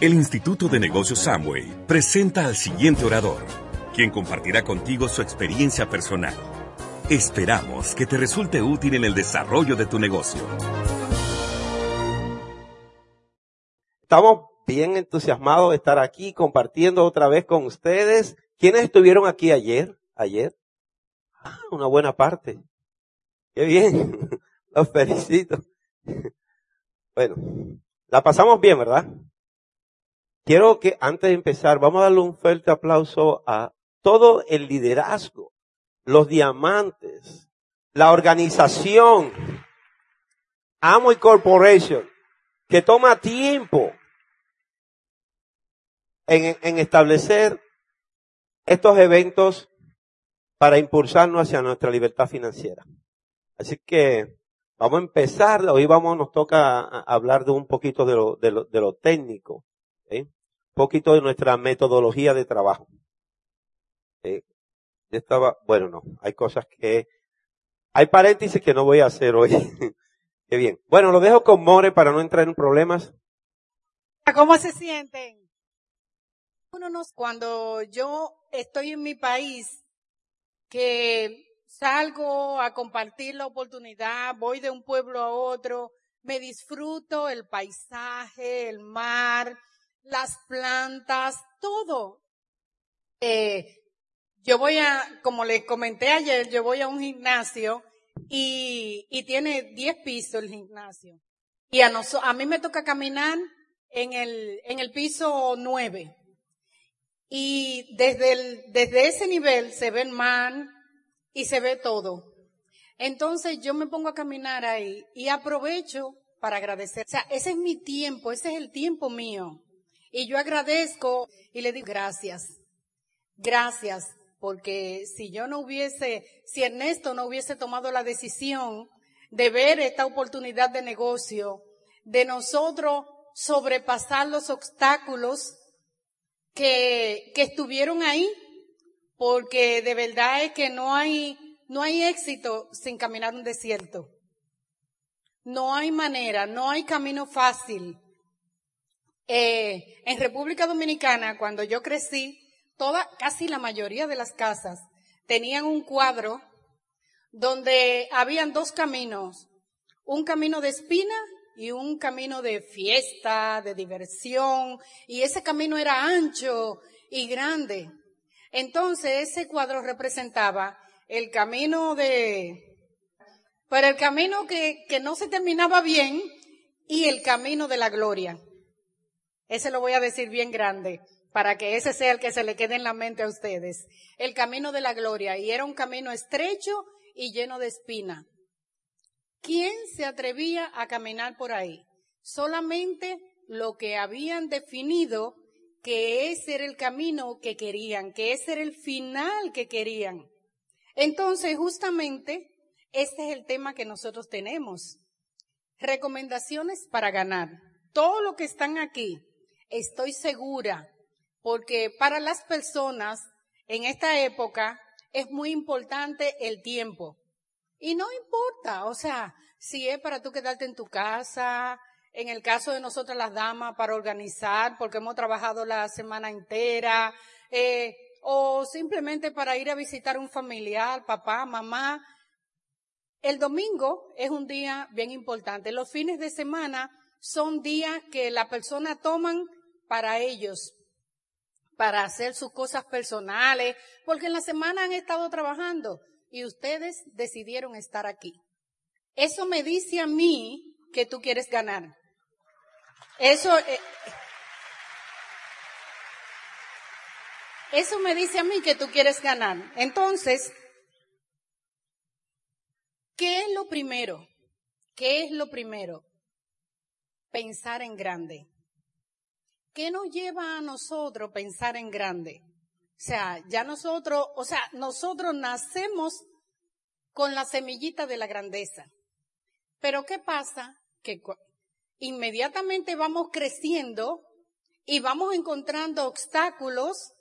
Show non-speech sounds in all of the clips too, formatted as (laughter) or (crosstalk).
El Instituto de Negocios Samway presenta al siguiente orador, quien compartirá contigo su experiencia personal. Esperamos que te resulte útil en el desarrollo de tu negocio. Estamos bien entusiasmados de estar aquí compartiendo otra vez con ustedes. ¿Quiénes estuvieron aquí ayer? Ayer. Ah, una buena parte. Qué bien. (laughs) Los felicito. Bueno, la pasamos bien, ¿verdad? Quiero que antes de empezar, vamos a darle un fuerte aplauso a todo el liderazgo, los diamantes, la organización, Amo Corporation, que toma tiempo en, establecer estos eventos para impulsarnos hacia nuestra libertad financiera. Así que vamos a empezar, hoy vamos, nos toca hablar de un poquito de lo, de lo técnico poquito de nuestra metodología de trabajo. Eh, estaba, bueno, no, hay cosas que, hay paréntesis que no voy a hacer hoy. (laughs) Qué bien. Bueno, lo dejo con More para no entrar en problemas. ¿Cómo se sienten? Cuando yo estoy en mi país, que salgo a compartir la oportunidad, voy de un pueblo a otro, me disfruto el paisaje, el mar, las plantas, todo. Eh, yo voy a, como les comenté ayer, yo voy a un gimnasio y, y tiene 10 pisos el gimnasio. Y a, mí me toca caminar en el, en el piso 9. Y desde, el, desde ese nivel se ve el mar y se ve todo. Entonces yo me pongo a caminar ahí y aprovecho para agradecer. O sea, ese es mi tiempo, ese es el tiempo mío. Y yo agradezco y le digo gracias. Gracias, porque si yo no hubiese, si Ernesto no hubiese tomado la decisión de ver esta oportunidad de negocio, de nosotros sobrepasar los obstáculos que, que estuvieron ahí, porque de verdad es que no hay, no hay éxito sin caminar un desierto. No hay manera, no hay camino fácil. Eh, en República Dominicana, cuando yo crecí, toda, casi la mayoría de las casas tenían un cuadro donde habían dos caminos, un camino de espina y un camino de fiesta, de diversión, y ese camino era ancho y grande. Entonces ese cuadro representaba el camino de, pero el camino que, que no se terminaba bien y el camino de la gloria. Ese lo voy a decir bien grande para que ese sea el que se le quede en la mente a ustedes. El camino de la gloria. Y era un camino estrecho y lleno de espina. ¿Quién se atrevía a caminar por ahí? Solamente lo que habían definido que ese era el camino que querían, que ese era el final que querían. Entonces, justamente, este es el tema que nosotros tenemos. Recomendaciones para ganar. Todo lo que están aquí, estoy segura, porque para las personas en esta época es muy importante el tiempo. Y no importa, o sea, si es para tú quedarte en tu casa, en el caso de nosotras las damas, para organizar, porque hemos trabajado la semana entera, eh, o simplemente para ir a visitar un familiar, papá, mamá. El domingo es un día bien importante. Los fines de semana son días que la persona toman para ellos, para hacer sus cosas personales, porque en la semana han estado trabajando y ustedes decidieron estar aquí. Eso me dice a mí que tú quieres ganar. Eso, eh, eso me dice a mí que tú quieres ganar. Entonces, ¿qué es lo primero? ¿Qué es lo primero? Pensar en grande. ¿Qué nos lleva a nosotros pensar en grande? O sea, ya nosotros, o sea, nosotros nacemos con la semillita de la grandeza. Pero ¿qué pasa? Que inmediatamente vamos creciendo y vamos encontrando obstáculos,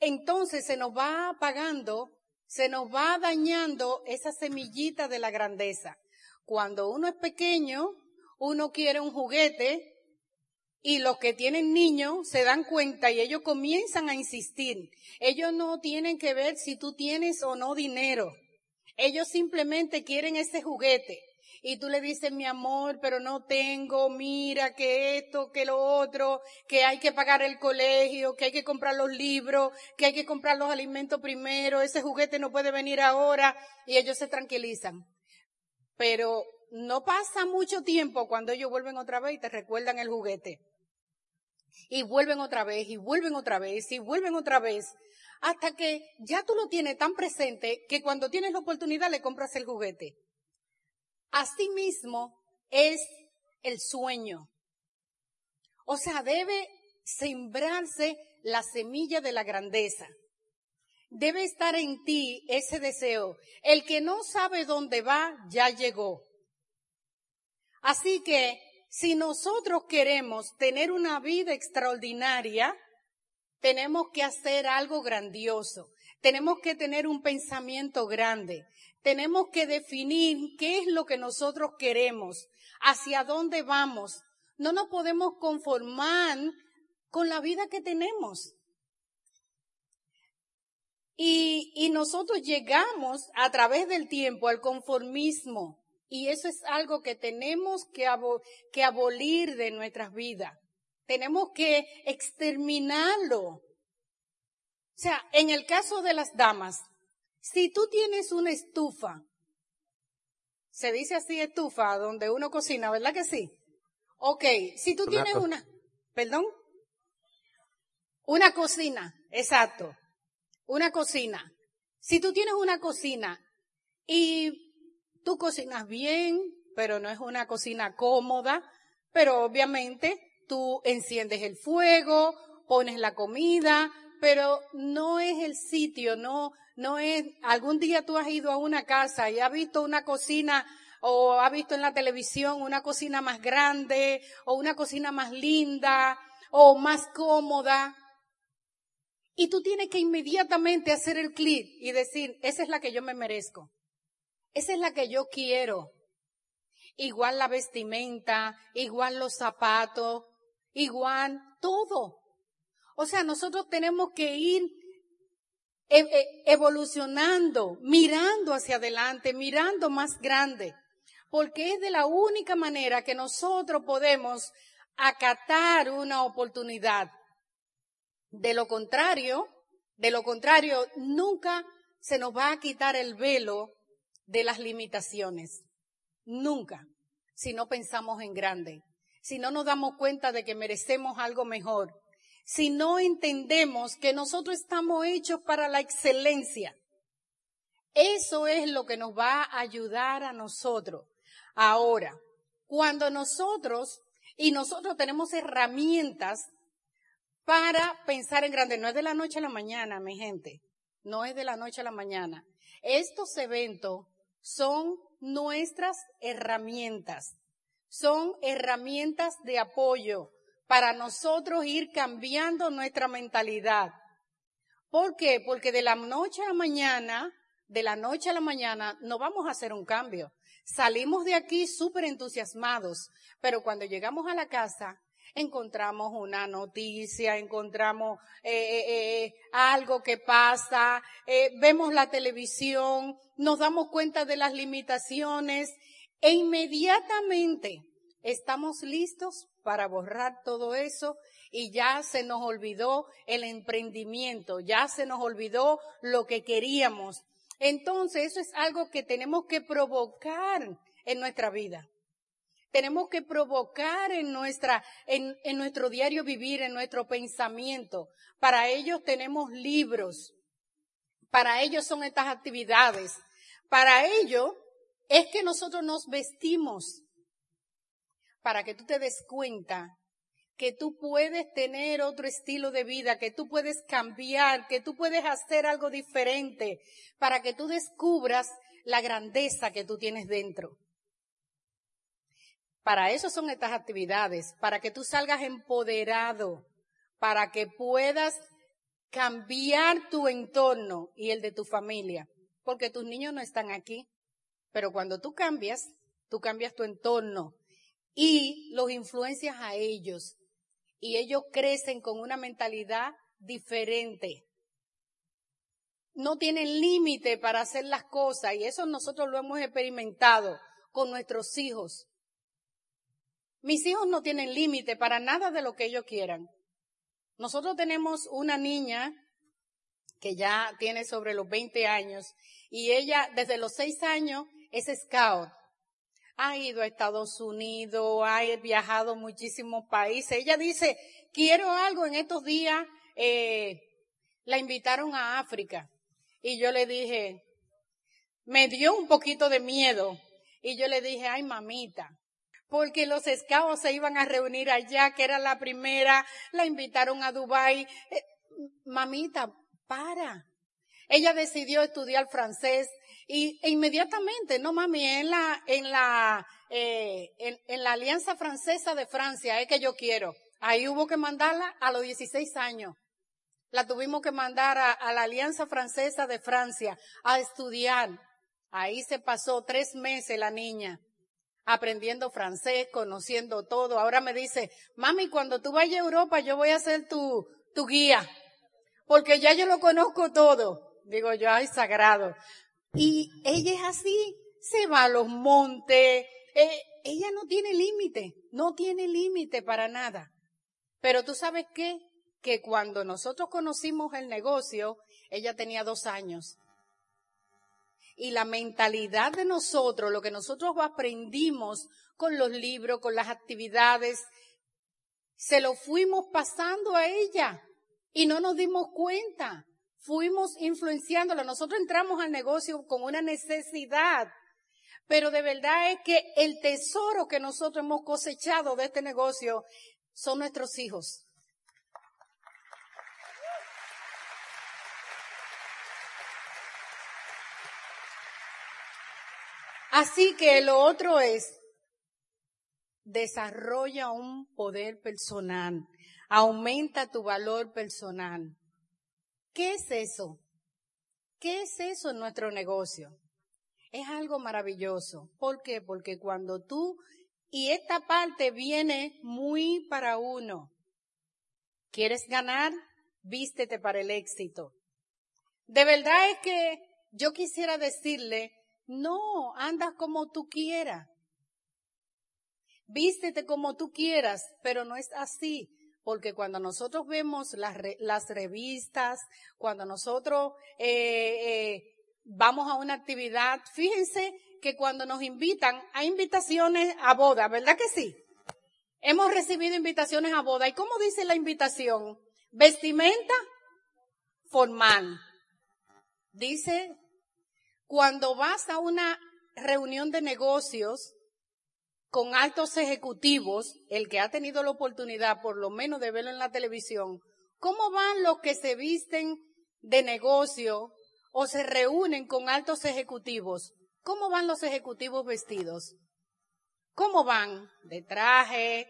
entonces se nos va apagando, se nos va dañando esa semillita de la grandeza. Cuando uno es pequeño, uno quiere un juguete, Y los que tienen niños se dan cuenta y ellos comienzan a insistir. Ellos no tienen que ver si tú tienes o no dinero. Ellos simplemente quieren ese juguete. Y tú le dices, mi amor, pero no tengo, mira, que esto, que lo otro, que hay que pagar el colegio, que hay que comprar los libros, que hay que comprar los alimentos primero, ese juguete no puede venir ahora. Y ellos se tranquilizan. Pero no pasa mucho tiempo cuando ellos vuelven otra vez y te recuerdan el juguete. Y vuelven otra vez, y vuelven otra vez, y vuelven otra vez, hasta que ya tú lo tienes tan presente que cuando tienes la oportunidad le compras el juguete. Asimismo es el sueño. O sea, debe sembrarse la semilla de la grandeza. Debe estar en ti ese deseo. El que no sabe dónde va, ya llegó. Así que si nosotros queremos tener una vida extraordinaria, tenemos que hacer algo grandioso. Tenemos que tener un pensamiento grande. Tenemos que definir qué es lo que nosotros queremos, hacia dónde vamos. No nos podemos conformar con la vida que tenemos. Y, y nosotros llegamos a través del tiempo al conformismo. Y eso es algo que tenemos que, que abolir de nuestras vidas. Tenemos que exterminarlo. O sea, en el caso de las damas, si tú tienes una estufa, se dice así estufa, donde uno cocina, ¿verdad que sí? Ok, si tú tienes una, perdón, una cocina, exacto, una cocina. Si tú tienes una cocina y Tú cocinas bien, pero no es una cocina cómoda, pero obviamente tú enciendes el fuego, pones la comida, pero no es el sitio, no, no es, algún día tú has ido a una casa y has visto una cocina o has visto en la televisión una cocina más grande o una cocina más linda o más cómoda. Y tú tienes que inmediatamente hacer el clic y decir, esa es la que yo me merezco. Esa es la que yo quiero. Igual la vestimenta, igual los zapatos, igual todo. O sea, nosotros tenemos que ir e, e, evolucionando, mirando hacia adelante, mirando más grande, porque es de la única manera que nosotros podemos acatar una oportunidad. De lo contrario, de lo contrario, nunca se nos va a quitar el velo de las limitaciones. Nunca, si no pensamos en grande, si no nos damos cuenta de que merecemos algo mejor, si no entendemos que nosotros estamos hechos para la excelencia. Eso es lo que nos va a ayudar a nosotros. Ahora, cuando nosotros, y nosotros tenemos herramientas para pensar en grande, no es de la noche a la mañana, mi gente, no es de la noche a la mañana. Estos eventos son nuestras herramientas, son herramientas de apoyo para nosotros ir cambiando nuestra mentalidad. ¿Por qué? Porque de la noche a la mañana, de la noche a la mañana, no vamos a hacer un cambio. Salimos de aquí súper entusiasmados, pero cuando llegamos a la casa, encontramos una noticia, encontramos eh, eh, eh, algo que pasa, vemos la televisión, nos damos cuenta de las limitaciones e inmediatamente estamos listos para borrar todo eso y ya se nos olvidó el emprendimiento, ya se nos olvidó lo que queríamos. Entonces, eso es algo que tenemos que provocar en nuestra vida tenemos que provocar en nuestra, en, nuestro diario vivir, en nuestro pensamiento. Para ellos tenemos libros. Para ellos son estas actividades. Para ello es que nosotros nos vestimos. Para que tú te des cuenta que tú puedes tener otro estilo de vida, que tú puedes cambiar, que tú puedes hacer algo diferente, para que tú descubras la grandeza que tú tienes dentro. Para eso son estas actividades, para que tú salgas empoderado, para que puedas cambiar tu entorno y el de tu familia, porque tus niños no están aquí, pero cuando tú cambias, tú cambias tu entorno y los influencias a ellos. y ellos crecen con una mentalidad diferente. No tienen límite para hacer las cosas y eso nosotros lo hemos experimentado con nuestros hijos. Mis hijos no tienen límite para nada de lo que ellos quieran. Nosotros tenemos una niña que ya tiene sobre los 20 años y ella desde los 6 años es scout. Ha ido a Estados Unidos, ha viajado muchísimos países. Ella dice, quiero algo en estos días. Eh, la invitaron a África y yo le dije, me dio un poquito de miedo y yo le dije, ay mamita, porque los esclavos se iban a reunir allá, que era la primera, la invitaron a Dubai. Eh, mamita, para. Ella decidió estudiar francés y e inmediatamente, no mami, en la, en la, eh, en, la Alianza Francesa de Francia es que yo quiero. Ahí hubo que mandarla a los 16 años. La tuvimos que mandar a la Alianza Francesa de Francia a estudiar. Ahí se pasó tres meses la niña aprendiendo francés, conociendo todo. Ahora me dice, mami, cuando tú vayas a Europa yo voy a ser tu, tu guía, porque ya yo lo conozco todo. Digo yo, ay, sagrado. Y ella es así, se va a los montes, eh, ella no tiene límite, no tiene límite para nada. Pero tú sabes qué? Que cuando nosotros conocimos el negocio, ella tenía dos años y la mentalidad de nosotros, lo que nosotros aprendimos con los libros, con las actividades, se lo fuimos pasando a ella y no nos dimos cuenta. Fuimos influenciándola. Nosotros entramos al negocio con una necesidad, pero de verdad es que el tesoro que nosotros hemos cosechado de este negocio son nuestros hijos. Así que lo otro es, desarrolla un poder personal, aumenta tu valor personal. ¿Qué es eso? ¿Qué es eso en nuestro negocio? Es algo maravilloso. ¿Por qué? Porque cuando tú, y esta parte viene muy para uno, ¿quieres ganar? Vístete para el éxito. De verdad es que yo quisiera decirle no, anda como tú quieras. Vístete como tú quieras, pero no es así. Porque cuando nosotros vemos las, las revistas, cuando nosotros eh, eh, vamos a una actividad, fíjense que cuando nos invitan, hay invitaciones a boda, ¿verdad que sí? Hemos recibido invitaciones a boda. ¿Y cómo dice la invitación? Vestimenta formal. Dice cuando vas a una reunión de negocios con altos ejecutivos, el que ha tenido la oportunidad por lo menos de verlo en la televisión, ¿cómo van los que se visten de negocio o se reúnen con altos ejecutivos? ¿Cómo van los ejecutivos vestidos? ¿Cómo van? De traje,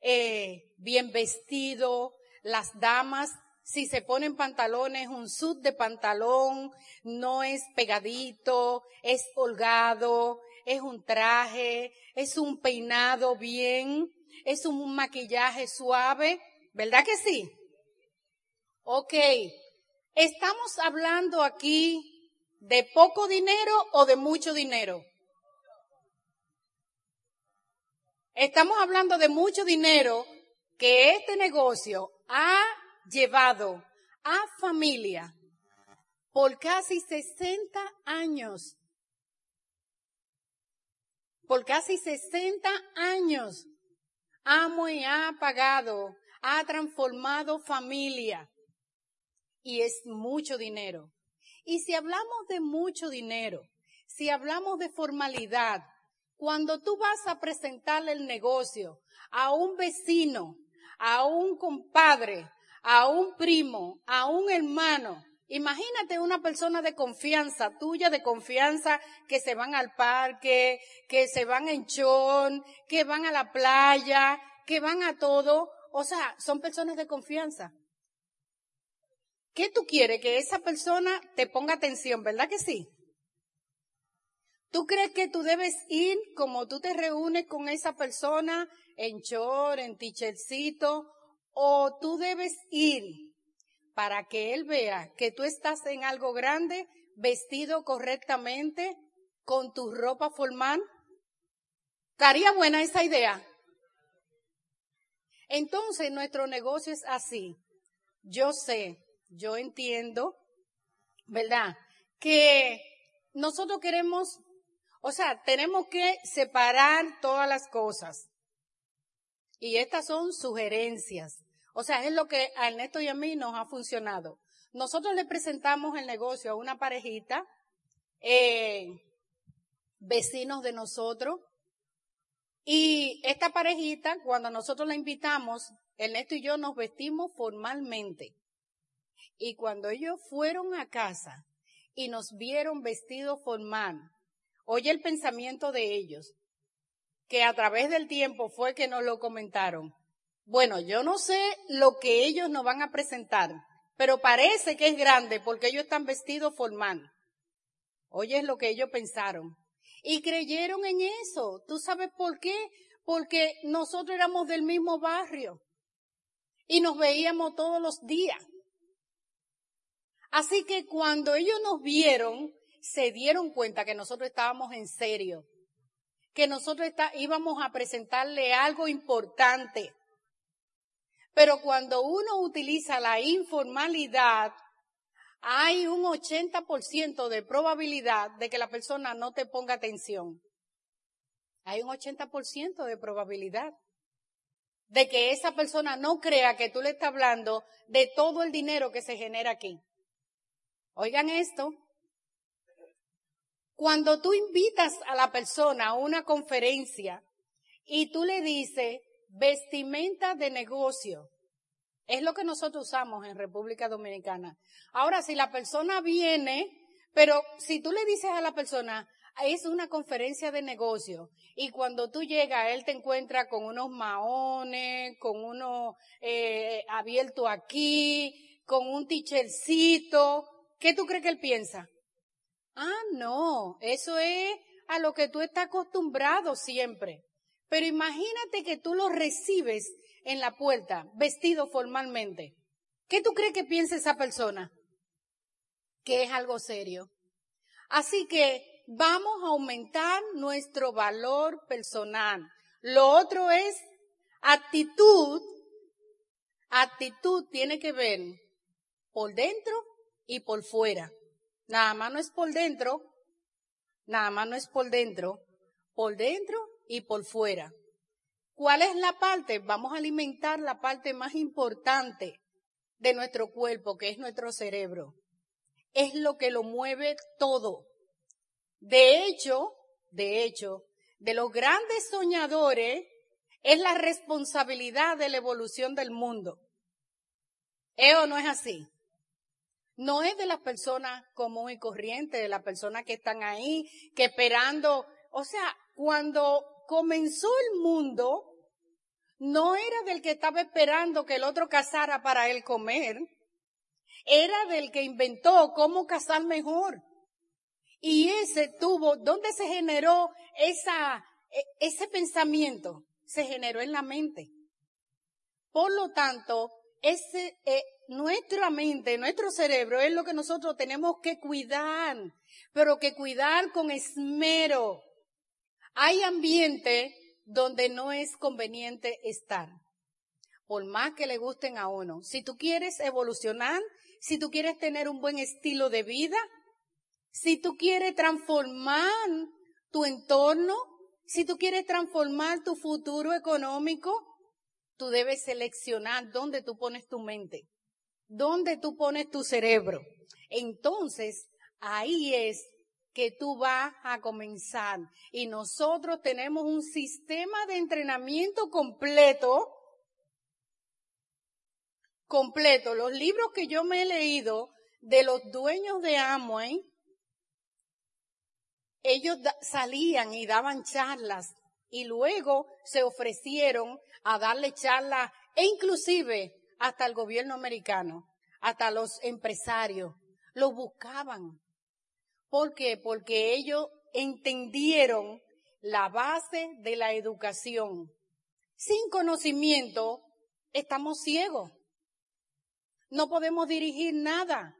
eh, bien vestido, las damas si se ponen pantalones, un sud de pantalón, no es pegadito, es holgado, es un traje, es un peinado bien, es un maquillaje suave, ¿verdad que sí? Ok, estamos hablando aquí de poco dinero o de mucho dinero. Estamos hablando de mucho dinero que este negocio ha llevado a familia por casi 60 años. Por casi 60 años. Amo y ha pagado, ha transformado familia. Y es mucho dinero. Y si hablamos de mucho dinero, si hablamos de formalidad, cuando tú vas a presentarle el negocio a un vecino, a un compadre, a un primo, a un hermano. Imagínate una persona de confianza, tuya de confianza, que se van al parque, que se van en chón, que van a la playa, que van a todo. O sea, son personas de confianza. ¿Qué tú quieres? Que esa persona te ponga atención, ¿verdad que sí? ¿Tú crees que tú debes ir como tú te reúnes con esa persona en short, en tichercito, o tú debes ir para que él vea que tú estás en algo grande, vestido correctamente, con tu ropa formal. ¿Estaría buena esa idea? Entonces, nuestro negocio es así. Yo sé, yo entiendo, ¿verdad? Que nosotros queremos, o sea, tenemos que separar todas las cosas. Y estas son sugerencias. O sea, es lo que a Ernesto y a mí nos ha funcionado. Nosotros le presentamos el negocio a una parejita, eh, vecinos de nosotros, y esta parejita, cuando nosotros la invitamos, Ernesto y yo nos vestimos formalmente. Y cuando ellos fueron a casa y nos vieron vestidos formal, oye el pensamiento de ellos, que a través del tiempo fue que nos lo comentaron. Bueno, yo no sé lo que ellos nos van a presentar, pero parece que es grande porque ellos están vestidos formal. Oye es lo que ellos pensaron. Y creyeron en eso. ¿Tú sabes por qué? Porque nosotros éramos del mismo barrio y nos veíamos todos los días. Así que cuando ellos nos vieron, se dieron cuenta que nosotros estábamos en serio, que nosotros íbamos a presentarle algo importante. Pero cuando uno utiliza la informalidad, hay un 80% de probabilidad de que la persona no te ponga atención. Hay un 80% de probabilidad de que esa persona no crea que tú le estás hablando de todo el dinero que se genera aquí. Oigan esto. Cuando tú invitas a la persona a una conferencia y tú le dices vestimenta de negocio, es lo que nosotros usamos en República Dominicana. Ahora, si la persona viene, pero si tú le dices a la persona, es una conferencia de negocio y cuando tú llegas, él te encuentra con unos maones, con uno eh, abierto aquí, con un tichercito, ¿qué tú crees que él piensa? Ah, no, eso es a lo que tú estás acostumbrado siempre. Pero imagínate que tú lo recibes en la puerta, vestido formalmente. ¿Qué tú crees que piensa esa persona? Que es algo serio. Así que vamos a aumentar nuestro valor personal. Lo otro es actitud. Actitud tiene que ver por dentro y por fuera. Nada más no es por dentro, nada más no es por dentro, por dentro y por fuera. ¿Cuál es la parte? Vamos a alimentar la parte más importante de nuestro cuerpo, que es nuestro cerebro. Es lo que lo mueve todo. De hecho, de hecho, de los grandes soñadores es la responsabilidad de la evolución del mundo. ¿Eh o no es así? No es de las personas común y corrientes, de las personas que están ahí, que esperando. O sea, cuando comenzó el mundo, no era del que estaba esperando que el otro cazara para él comer, era del que inventó cómo cazar mejor. Y ese tuvo, ¿dónde se generó esa, e, ese pensamiento? Se generó en la mente. Por lo tanto, ese, eh, nuestra mente, nuestro cerebro es lo que nosotros tenemos que cuidar, pero que cuidar con esmero. Hay ambiente donde no es conveniente estar, por más que le gusten a uno. Si tú quieres evolucionar, si tú quieres tener un buen estilo de vida, si tú quieres transformar tu entorno, si tú quieres transformar tu futuro económico, tú debes seleccionar dónde tú pones tu mente, dónde tú pones tu cerebro. Entonces, ahí es que tú vas a comenzar. Y nosotros tenemos un sistema de entrenamiento completo, completo. Los libros que yo me he leído de los dueños de Amway, ellos salían y daban charlas y luego se ofrecieron a darle charlas e inclusive hasta el gobierno americano, hasta los empresarios, lo buscaban ¿Por qué? Porque ellos entendieron la base de la educación. Sin conocimiento estamos ciegos. No podemos dirigir nada.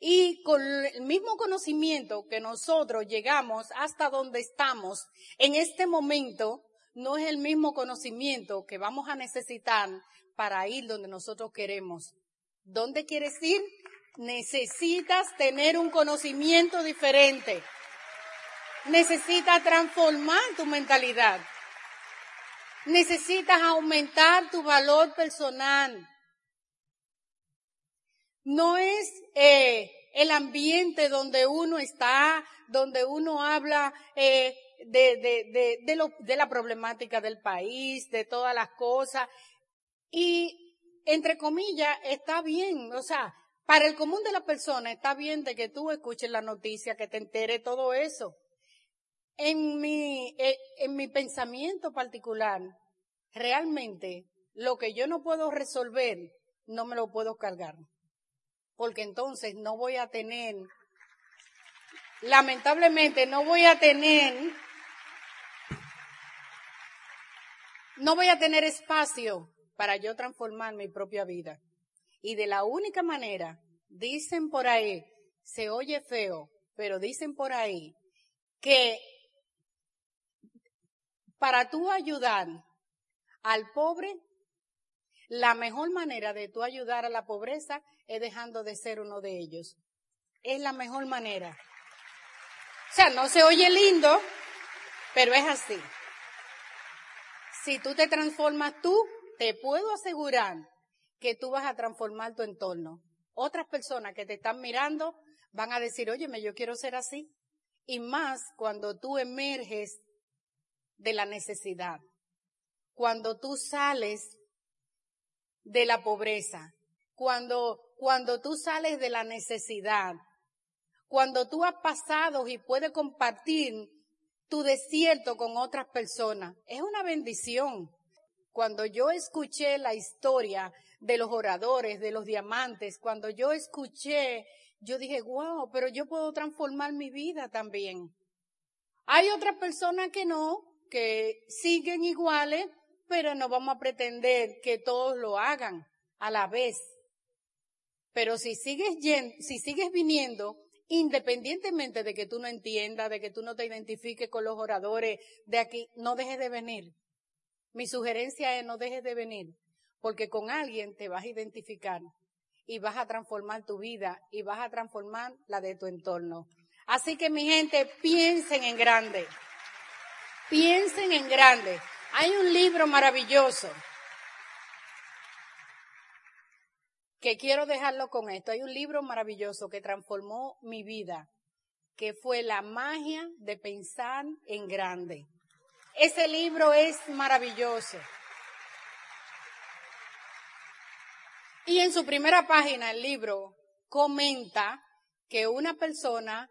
Y con el mismo conocimiento que nosotros llegamos hasta donde estamos en este momento, no es el mismo conocimiento que vamos a necesitar para ir donde nosotros queremos. ¿Dónde quieres ir? Necesitas tener un conocimiento diferente. Necesitas transformar tu mentalidad. Necesitas aumentar tu valor personal. No es eh, el ambiente donde uno está, donde uno habla eh, de, de, de, de la problemática del país, de todas las cosas. Y, entre comillas, está bien. O sea, para el común de la persona está bien de que tú escuches la noticia, que te entere todo eso. En mi, eh, en mi pensamiento particular, realmente lo que yo no puedo resolver, no me lo puedo cargar porque entonces no voy a tener, lamentablemente no voy a tener, no voy a tener espacio para yo transformar mi propia vida. Y de la única manera, dicen por ahí, se oye feo, pero dicen por ahí que para tú ayudar al pobre, la mejor manera de tú ayudar a la pobreza es dejando de ser uno de ellos. Es la mejor manera. O sea, no se oye lindo, pero es así. Si tú te transformas tú, te puedo asegurar que tú vas a transformar tu entorno. Otras personas que te están mirando van a decir, óyeme, yo quiero ser así. Y más cuando tú emerges de la necesidad. Cuando tú sales de la pobreza. Cuando cuando tú sales de la necesidad, cuando tú has pasado y puedes compartir tu desierto con otras personas. Es una bendición. Cuando yo escuché la historia de los oradores, de los diamantes, cuando yo escuché, yo dije, wow, pero yo puedo transformar mi vida también. Hay otras personas que no, que siguen iguales, pero no vamos a pretender que todos lo hagan a la vez. Pero si sigues, si sigues viniendo, independientemente de que tú no entiendas, de que tú no te identifiques con los oradores de aquí, no dejes de venir. Mi sugerencia es no dejes de venir, porque con alguien te vas a identificar y vas a transformar tu vida y vas a transformar la de tu entorno. Así que mi gente, piensen en grande. Piensen en grande. Hay un libro maravilloso que quiero dejarlo con esto. Hay un libro maravilloso que transformó mi vida, que fue La magia de pensar en grande. Ese libro es maravilloso. Y en su primera página el libro comenta que una persona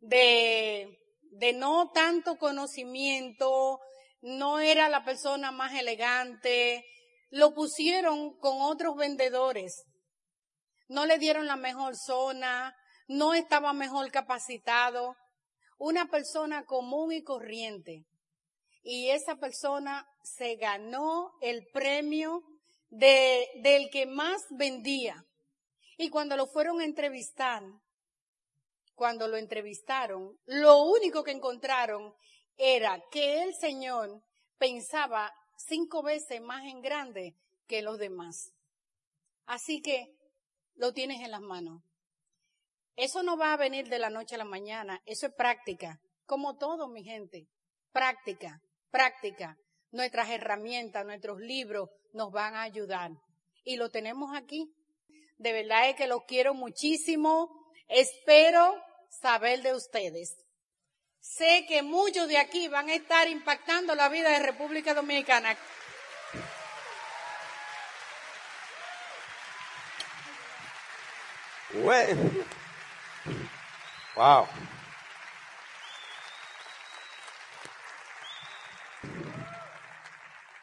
de, de no tanto conocimiento, no era la persona más elegante, lo pusieron con otros vendedores. No le dieron la mejor zona, no estaba mejor capacitado. Una persona común y corriente. Y esa persona se ganó el premio de, del que más vendía. Y cuando lo fueron a entrevistar, cuando lo entrevistaron, lo único que encontraron era que el Señor pensaba cinco veces más en grande que los demás. Así que lo tienes en las manos. Eso no va a venir de la noche a la mañana, eso es práctica, como todo, mi gente. Práctica, práctica. Nuestras herramientas, nuestros libros nos van a ayudar. Y lo tenemos aquí. De verdad es que los quiero muchísimo. Espero saber de ustedes. Sé que muchos de aquí van a estar impactando la vida de República Dominicana. Wow.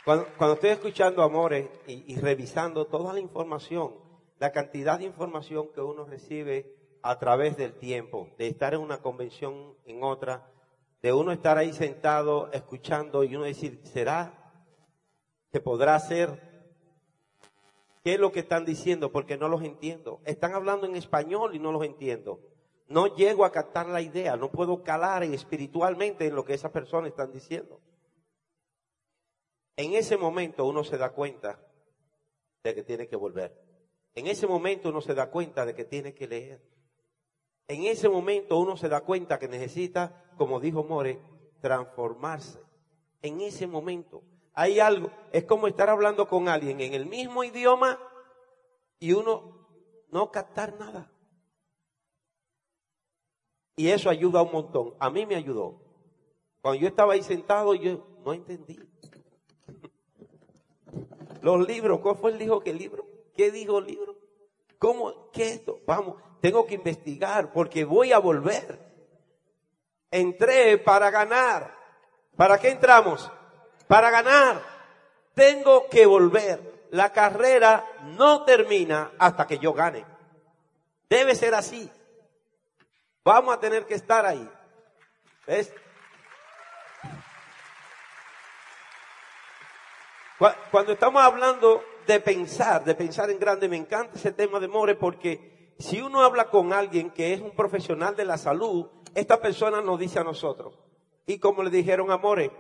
Cuando, estoy escuchando Amores y, y revisando toda la información, la cantidad de información que uno recibe a través del tiempo, de estar en una convención, en otra, de uno estar ahí sentado, escuchando y uno decir, ¿será que podrá ser ¿Qué es lo que están diciendo? Porque no los entiendo. Están hablando en español y no los entiendo. No llego a captar la idea, no puedo calar espiritualmente en lo que esas personas están diciendo. En ese momento uno se da cuenta de que tiene que volver. En ese momento uno se da cuenta de que tiene que leer. En ese momento uno se da cuenta que necesita, como dijo More, transformarse. En ese momento hay algo, es como estar hablando con alguien en el mismo idioma y uno no captar nada. Y eso ayuda un montón. A mí me ayudó. Cuando yo estaba ahí sentado, yo no entendí. Los libros, ¿cuál fue el dijo que el libro? ¿Qué dijo el libro? ¿Cómo? ¿Qué es esto? Vamos, tengo que investigar porque voy a volver. Entré para ganar. ¿Para qué entramos? para ganar. Tengo que volver. La carrera no termina hasta que yo gane. Debe ser así. Vamos a tener que estar ahí. ¿Ves? Cuando estamos hablando de pensar, de pensar en grande, me encanta ese tema de More porque si uno habla con alguien que es un profesional de la salud, esta persona nos dice a nosotros. Y como le dijeron a More,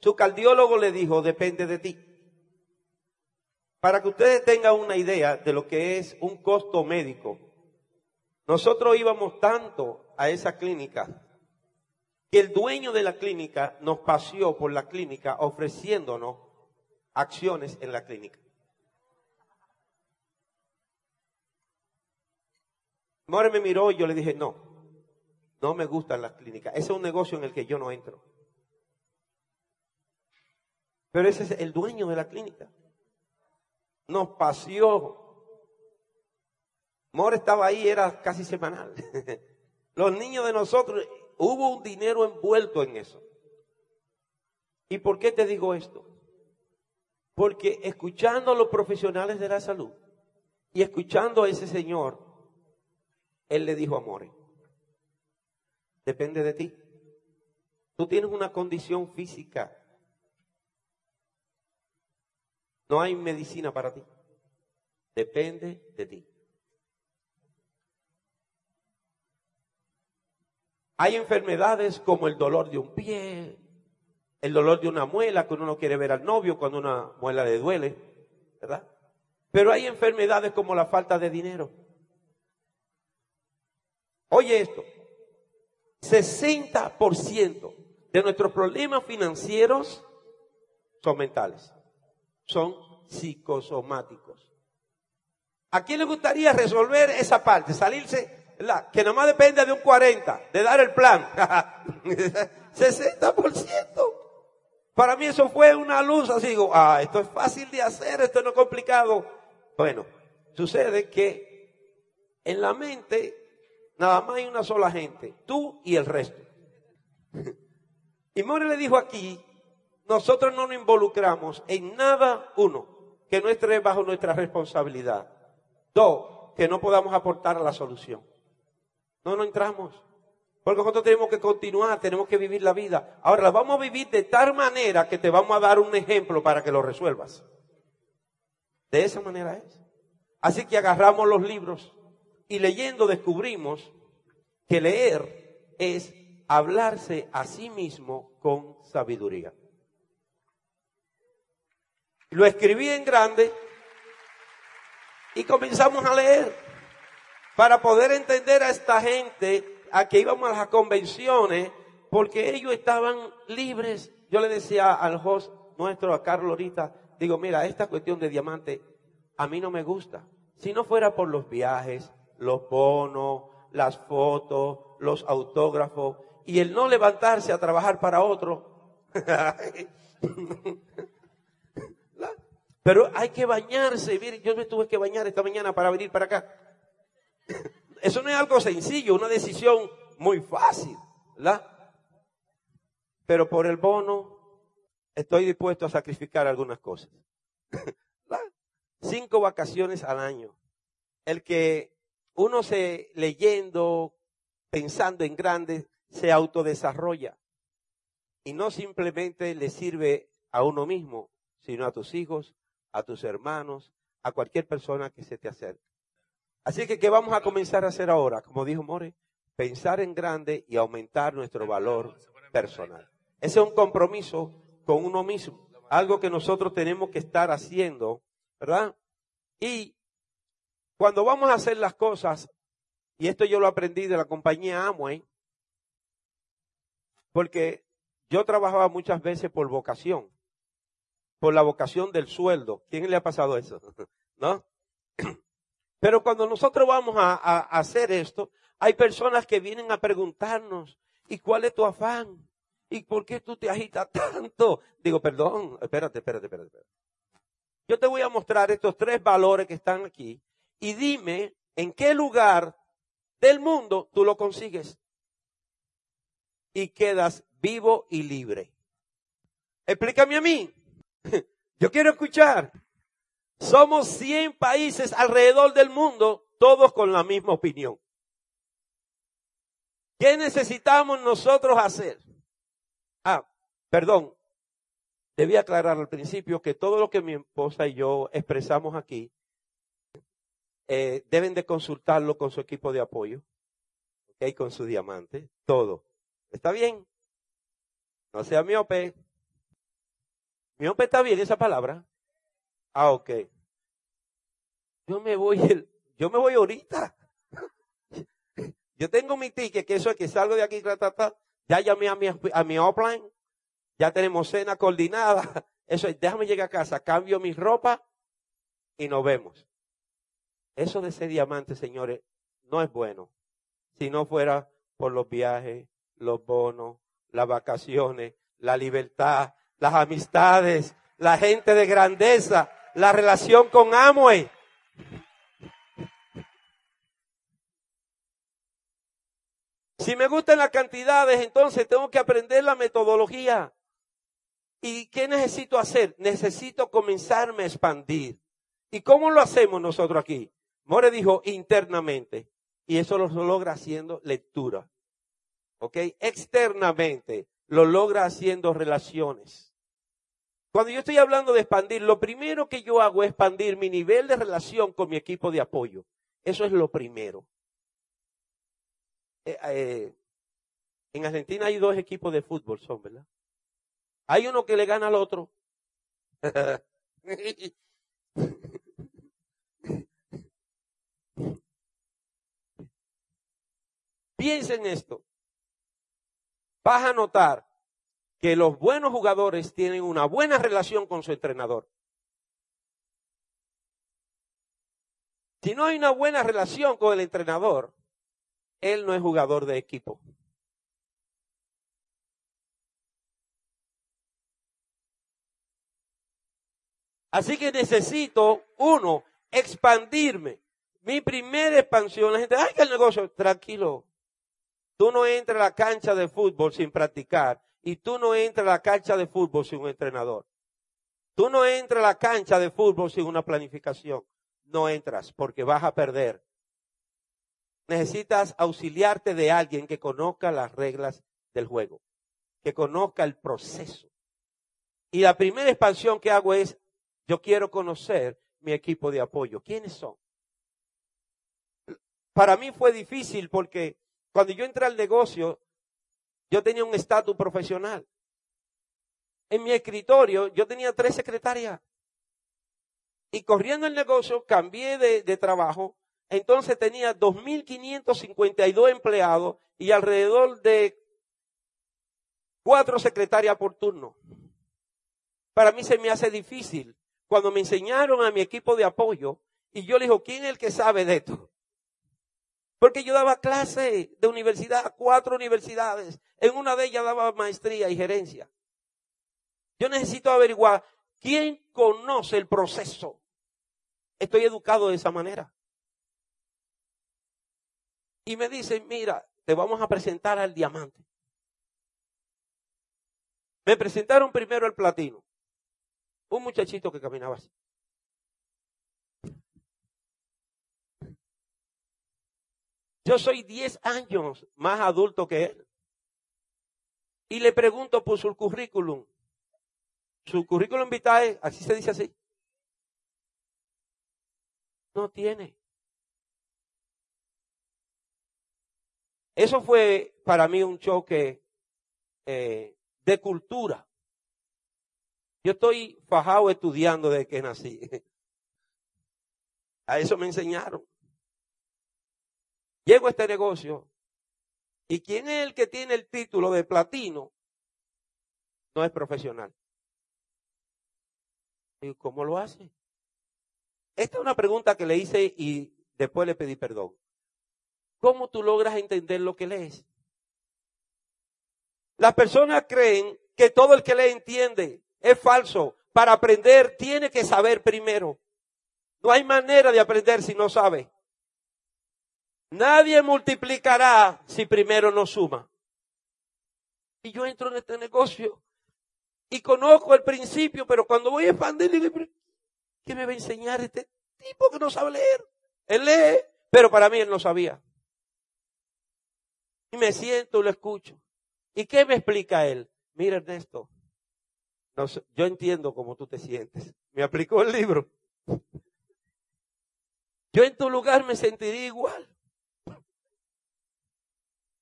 su cardiólogo le dijo, depende de ti. Para que ustedes tengan una idea de lo que es un costo médico, nosotros íbamos tanto a esa clínica que el dueño de la clínica nos paseó por la clínica ofreciéndonos acciones en la clínica. More me miró y yo le dije, no, no me gustan las clínicas. Ese es un negocio en el que yo no entro. Pero ese es el dueño de la clínica. Nos paseó. More estaba ahí, era casi semanal. (laughs) Los niños de nosotros, hubo un dinero envuelto en eso. ¿Y por qué te digo esto? Porque escuchando a los profesionales de la salud y escuchando a ese señor, él le dijo a depende de ti. Tú tienes una condición física No hay medicina para ti. Depende de ti. Hay enfermedades como el dolor de un pie, el dolor de una muela, cuando uno no quiere ver al novio, cuando una muela le duele, ¿verdad? Pero hay enfermedades como la falta de dinero. Oye esto, 60% de nuestros problemas financieros son mentales son psicosomáticos. ¿A quién le gustaría resolver esa parte? Salirse, la, que nomás depende de un 40, de dar el plan. (laughs) 60%. Para mí eso fue una luz, así digo, ah, esto es fácil de hacer, esto no es complicado. Bueno, sucede que en la mente nada más hay una sola gente, tú y el resto. (laughs) Y More le dijo aquí nosotros no nos involucramos en nada, uno, que no esté bajo nuestra responsabilidad. Dos, que no podamos aportar a la solución. No, no entramos. Porque nosotros tenemos que continuar, tenemos que vivir la vida. Ahora la vamos a vivir de tal manera que te vamos a dar un ejemplo para que lo resuelvas. De esa manera es. Así que agarramos los libros y leyendo descubrimos que leer es hablarse a sí mismo con sabiduría. Lo escribí en grande y comenzamos a leer para poder entender a esta gente a que íbamos a las convenciones porque ellos estaban libres. Yo le decía al host nuestro, a Carlos ahorita, digo, mira, esta cuestión de diamante a mí no me gusta. Si no fuera por los viajes, los bonos, las fotos, los autógrafos y el no levantarse a trabajar para otro. (laughs) Pero hay que bañarse. Yo me tuve que bañar esta mañana para venir para acá. Eso no es algo sencillo, una decisión muy fácil, ¿verdad? Pero por el bono estoy dispuesto a sacrificar algunas cosas. (laughs) Cinco vacaciones al año. El que uno se leyendo, pensando en grande, se autodesarrolla. Y no simplemente le sirve a uno mismo, sino a tus hijos, a tus hermanos, a cualquier persona que se te acerque. Así que, ¿qué vamos a comenzar a hacer ahora? Como dijo More, pensar en grande y aumentar nuestro valor personal. Ese es un compromiso con uno mismo, algo que nosotros tenemos que estar haciendo, ¿verdad? Y cuando vamos a hacer las cosas, y esto yo lo aprendí de la compañía Amway, porque yo trabajaba muchas veces por vocación, por la vocación del sueldo. ¿Quién le ha pasado eso? (laughs) ¿No? Pero cuando nosotros vamos a, hacer esto, hay personas que vienen a preguntarnos, ¿y cuál es tu afán? ¿Y por qué tú te agitas (laughs) tanto? Digo, perdón, espérate, espérate, espérate. espérate. Yo te voy a mostrar estos tres valores que están aquí y dime en qué lugar del mundo tú lo consigues y quedas vivo y libre. Explícame a mí. (laughs) Yo quiero escuchar. Somos 100 países alrededor del mundo, todos con la misma opinión. ¿Qué necesitamos nosotros hacer? Ah, perdón. Debí aclarar al principio que todo lo que mi esposa y yo expresamos aquí eh, deben de consultarlo con su equipo de apoyo, ¿ok? Con su diamante, todo. ¿Está bien? No sea miope. Miope está bien esa palabra. Ah, ok. Yo me voy, el, yo me voy ahorita. Yo tengo mi ticket, que eso es que salgo de aquí, ya llamé a mi, a mi offline, ya tenemos cena coordinada. Eso es, déjame llegar a casa, cambio mi ropa y nos vemos. Eso de ser diamante, señores, no es bueno. Si no fuera por los viajes, los bonos, las vacaciones, la libertad, las amistades, la gente de grandeza, la relación con Amway. Si me gustan las cantidades, entonces tengo que aprender la metodología. ¿Y qué necesito hacer? Necesito comenzarme a expandir. ¿Y cómo lo hacemos nosotros aquí? More dijo internamente. Y eso lo logra haciendo lectura. ¿Ok? Externamente lo logra haciendo relaciones. Cuando yo estoy hablando de expandir, lo primero que yo hago es expandir mi nivel de relación con mi equipo de apoyo. Eso es lo primero. Eh, eh, en Argentina hay dos equipos de fútbol, son, ¿verdad? Hay uno que le gana al otro. (laughs) Piensen en esto vas a notar que los buenos jugadores tienen una buena relación con su entrenador. Si no hay una buena relación con el entrenador, él no es jugador de equipo. Así que necesito, uno, expandirme. Mi primera expansión, la gente, ay, que el negocio, tranquilo, Tú no entras a la cancha de fútbol sin practicar y tú no entras a la cancha de fútbol sin un entrenador. Tú no entras a la cancha de fútbol sin una planificación. No entras porque vas a perder. Necesitas auxiliarte de alguien que conozca las reglas del juego, que conozca el proceso. Y la primera expansión que hago es, yo quiero conocer mi equipo de apoyo. ¿Quiénes son? Para mí fue difícil porque cuando yo entré al negocio, yo tenía un estatus profesional. En mi escritorio yo tenía tres secretarias. Y corriendo el negocio cambié de, trabajo. Entonces tenía 2.552 empleados y alrededor de cuatro secretarias por turno. Para mí se me hace difícil. Cuando me enseñaron a mi equipo de apoyo y yo le digo, ¿quién es el que sabe de esto? Porque yo daba clase de universidad, cuatro universidades. En una de ellas daba maestría y gerencia. Yo necesito averiguar quién conoce el proceso. Estoy educado de esa manera. Y me dicen, mira, te vamos a presentar al diamante. Me presentaron primero el platino. Un muchachito que caminaba así. Yo soy 10 años más adulto que él. Y le pregunto por su currículum. Su currículum vitae, así se dice así. No tiene. Eso fue para mí un choque eh, de cultura. Yo estoy fajado estudiando desde que nací. (laughs) A eso me enseñaron. Llego a este negocio y quién es el que tiene el título de platino no es profesional. ¿Y cómo lo hace? Esta es una pregunta que le hice y después le pedí perdón. ¿Cómo tú logras entender lo que lees? Las personas creen que todo el que lee entiende. Es falso. Para aprender tiene que saber primero. No hay manera de aprender si no sabe. Nadie multiplicará si primero no suma. Y yo entro en este negocio y conozco el principio, pero cuando voy a expandir, ¿qué me va a enseñar este tipo que no sabe leer? Él lee, pero para mí él no sabía. Y me siento y lo escucho. ¿Y qué me explica él? Mira, Ernesto, yo entiendo cómo tú te sientes. Me aplicó el libro. Yo en tu lugar me sentiría igual.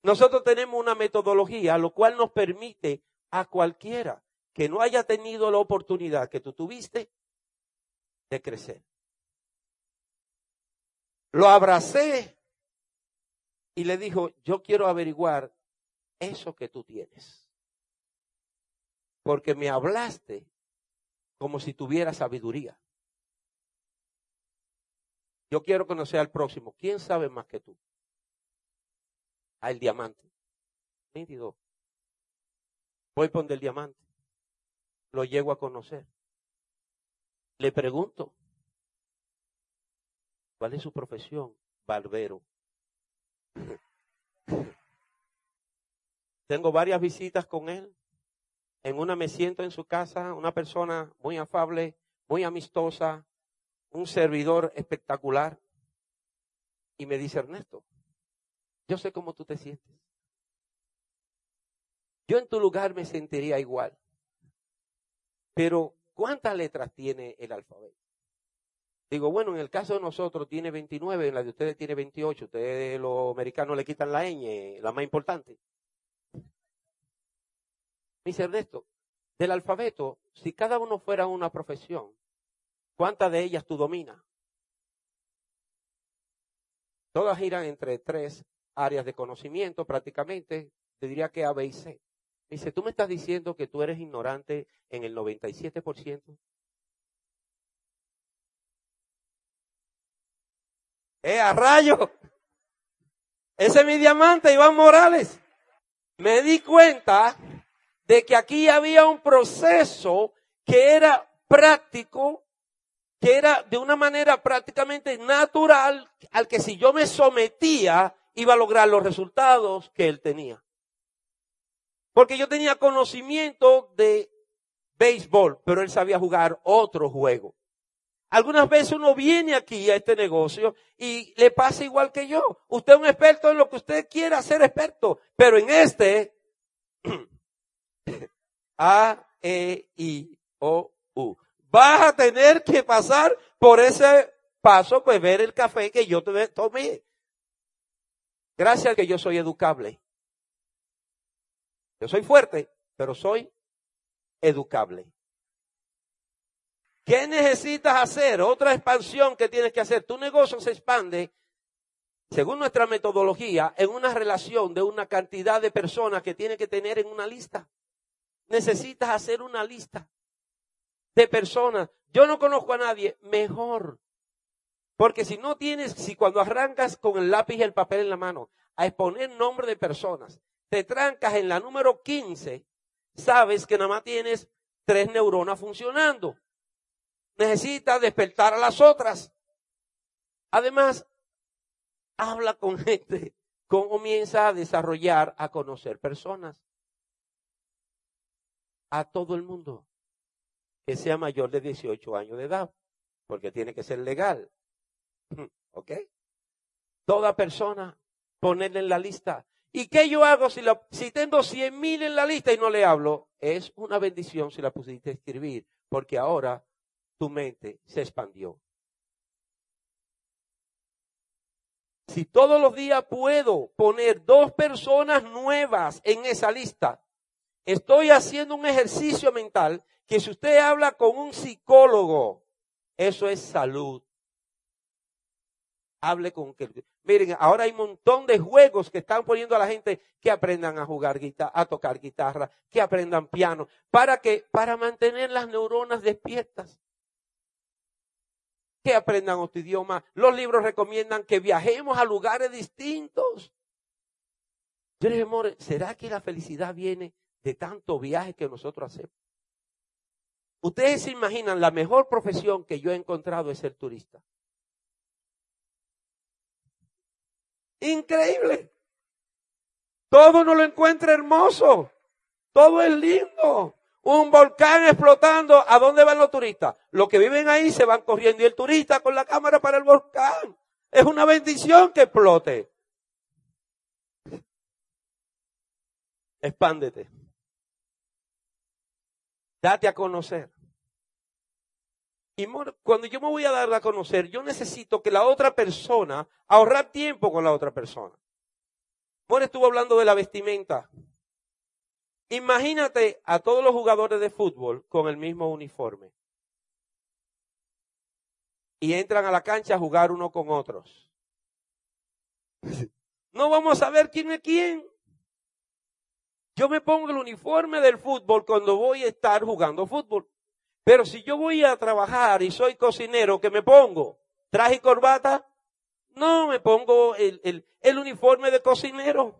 Nosotros tenemos una metodología, lo cual nos permite a cualquiera que no haya tenido la oportunidad que tú tuviste de crecer. Lo abracé y le dijo, yo quiero averiguar eso que tú tienes. Porque me hablaste como si tuviera sabiduría. Yo quiero conocer al próximo. ¿Quién sabe más que tú? Al diamante. 22. Voy por el diamante. Lo llego a conocer. Le pregunto, ¿cuál es su profesión? Barbero. (laughs) Tengo varias visitas con él. En una me siento en su casa, una persona muy afable, muy amistosa, un servidor espectacular. Y me dice, Ernesto, yo sé cómo tú te sientes. Yo en tu lugar me sentiría igual. Pero, ¿cuántas letras tiene el alfabeto? Digo, bueno, en el caso de nosotros tiene 29, en la de ustedes tiene 28. Ustedes, los americanos, le quitan la ñ, la más importante. Me dice Ernesto, del alfabeto, si cada uno fuera una profesión, ¿cuántas de ellas tú dominas? Todas giran entre tres áreas de conocimiento prácticamente, te diría que A. Dice, tú me estás diciendo que tú eres ignorante en el 97%. ¡Eh, a rayo! Ese es mi diamante, Iván Morales. Me di cuenta de que aquí había un proceso que era práctico, que era de una manera prácticamente natural, al que si yo me sometía, iba a lograr los resultados que él tenía. Porque yo tenía conocimiento de béisbol, pero él sabía jugar otro juego. Algunas veces uno viene aquí a este negocio y le pasa igual que yo. Usted es un experto en lo que usted quiera ser experto, pero en este, (clears throat) A, E, I, O, U. Vas a tener que pasar por ese paso, pues ver el café que yo tomé. Gracias a que yo soy educable. Yo soy fuerte, pero soy educable. ¿Qué necesitas hacer? Otra expansión que tienes que hacer. Tu negocio se expande, según nuestra metodología, en una relación de una cantidad de personas que tiene que tener en una lista. Necesitas hacer una lista de personas. Yo no conozco a nadie mejor porque si no tienes, si cuando arrancas con el lápiz y el papel en la mano a exponer nombre de personas, te trancas en la número 15, sabes que nada más tienes tres neuronas funcionando. Necesitas despertar a las otras. Además, habla con gente, comienza a desarrollar, a conocer personas. A todo el mundo que sea mayor de 18 años de edad, porque tiene que ser legal. (laughs) ¿Ok? Toda persona, ponerle en la lista. ¿Y qué yo hago si, tengo 100 mil en la lista y no le hablo? Es una bendición si la pusiste a escribir, porque ahora tu mente se expandió. Si todos los días puedo poner dos personas nuevas en esa lista, estoy haciendo un ejercicio mental que si usted habla con un psicólogo, eso es salud. Hable con que Miren, ahora hay un montón de juegos que están poniendo a la gente que aprendan a jugar guitarra, a tocar guitarra, que aprendan piano, para que para mantener las neuronas despiertas. Que aprendan otro idioma. Los libros recomiendan que viajemos a lugares distintos. Yo amor, ¿será que la felicidad viene de tanto viaje que nosotros hacemos? Ustedes se imaginan, la mejor profesión que yo he encontrado es ser turista. Increíble. Todo no lo encuentra hermoso. Todo es lindo. Un volcán explotando. ¿A dónde van los turistas? Los que viven ahí se van corriendo y el turista con la cámara para el volcán. Es una bendición que explote. Expándete. Date a conocer. Y cuando yo me voy a dar a conocer, yo necesito que la otra persona, ahorrar tiempo con la otra persona. More estuvo hablando de la vestimenta. Imagínate a todos los jugadores de fútbol con el mismo uniforme. Y entran a la cancha a jugar uno con otros. (laughs) No vamos a ver quién es quién. Yo me pongo el uniforme del fútbol cuando voy a estar jugando fútbol. Pero si yo voy a trabajar y soy cocinero, ¿qué me pongo? ¿Traje y corbata? No, me pongo el, el, el, uniforme de cocinero.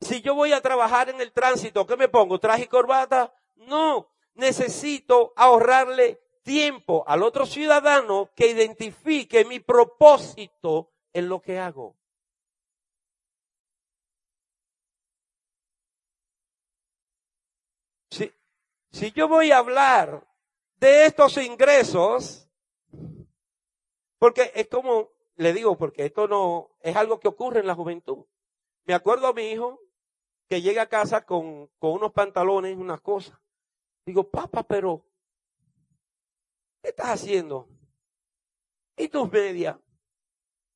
Si yo voy a trabajar en el tránsito, ¿qué me pongo? ¿Traje y corbata? No, necesito ahorrarle tiempo al otro ciudadano que identifique mi propósito en lo que hago. Si, si yo voy a hablar de estos ingresos, porque es como, le digo, porque esto no es algo que ocurre en la juventud. Me acuerdo a mi hijo que llega a casa con, con unos pantalones, unas cosas. Digo, papá, pero, ¿qué estás haciendo? ¿Y tus medias?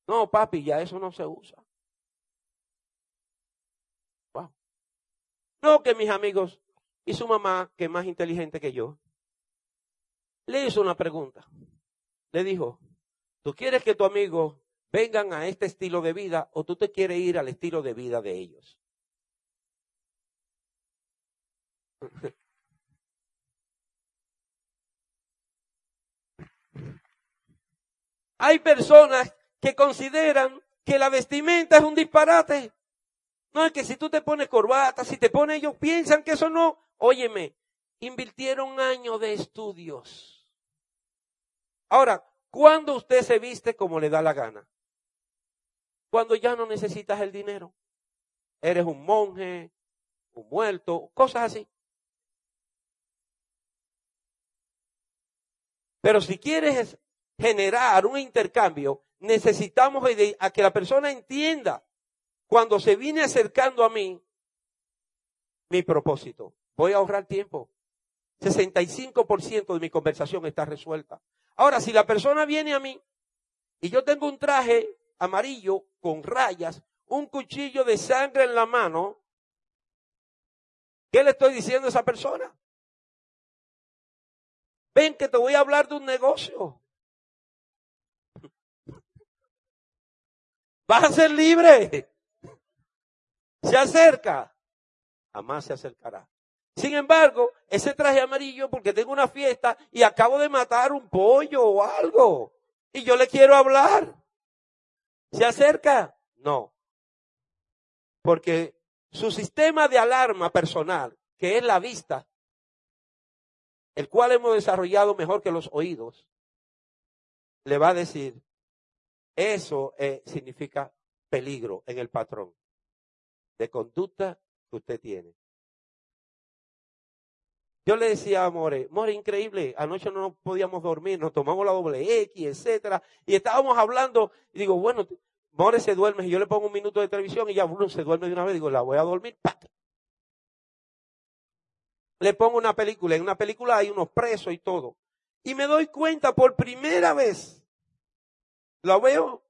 No, papi, ya eso no se usa. No, que mis amigos y su mamá, que es más inteligente que yo, le hizo una pregunta. Le dijo, ¿tú quieres que tu amigo vengan a este estilo de vida o tú te quieres ir al estilo de vida de ellos? (laughs) Hay personas que consideran que la vestimenta es un disparate. No es que si tú te pones corbata, si te pones, ellos piensan que eso no. Óyeme, invirtieron años de estudios. Ahora, ¿cuándo usted se viste como le da la gana? Cuando ya no necesitas el dinero. Eres un monje, un muerto, cosas así. Pero si quieres generar un intercambio, necesitamos a que la persona entienda cuando se viene acercando a mí mi propósito. Voy a ahorrar tiempo. 65% de mi conversación está resuelta. Ahora, si la persona viene a mí y yo tengo un traje amarillo con rayas, un cuchillo de sangre en la mano, ¿qué le estoy diciendo a esa persona? Ven que te voy a hablar de un negocio. Vas a ser libre. Se acerca. Jamás se acercará. Sin embargo, ese traje amarillo porque tengo una fiesta y acabo de matar un pollo o algo y yo le quiero hablar. ¿Se acerca? No. Porque su sistema de alarma personal, que es la vista, el cual hemos desarrollado mejor que los oídos, le va a decir, eso eh, significa peligro en el patrón de conducta que usted tiene. Yo le decía a More, More, increíble, anoche no podíamos dormir, nos tomamos la doble X, etcétera, y estábamos hablando, y digo, bueno, More se duerme y yo le pongo un minuto de televisión y ya uno se duerme de una vez. Digo, la voy a dormir. Le pongo una película. En una película hay unos presos y todo. Y me doy cuenta por primera vez. Lo veo.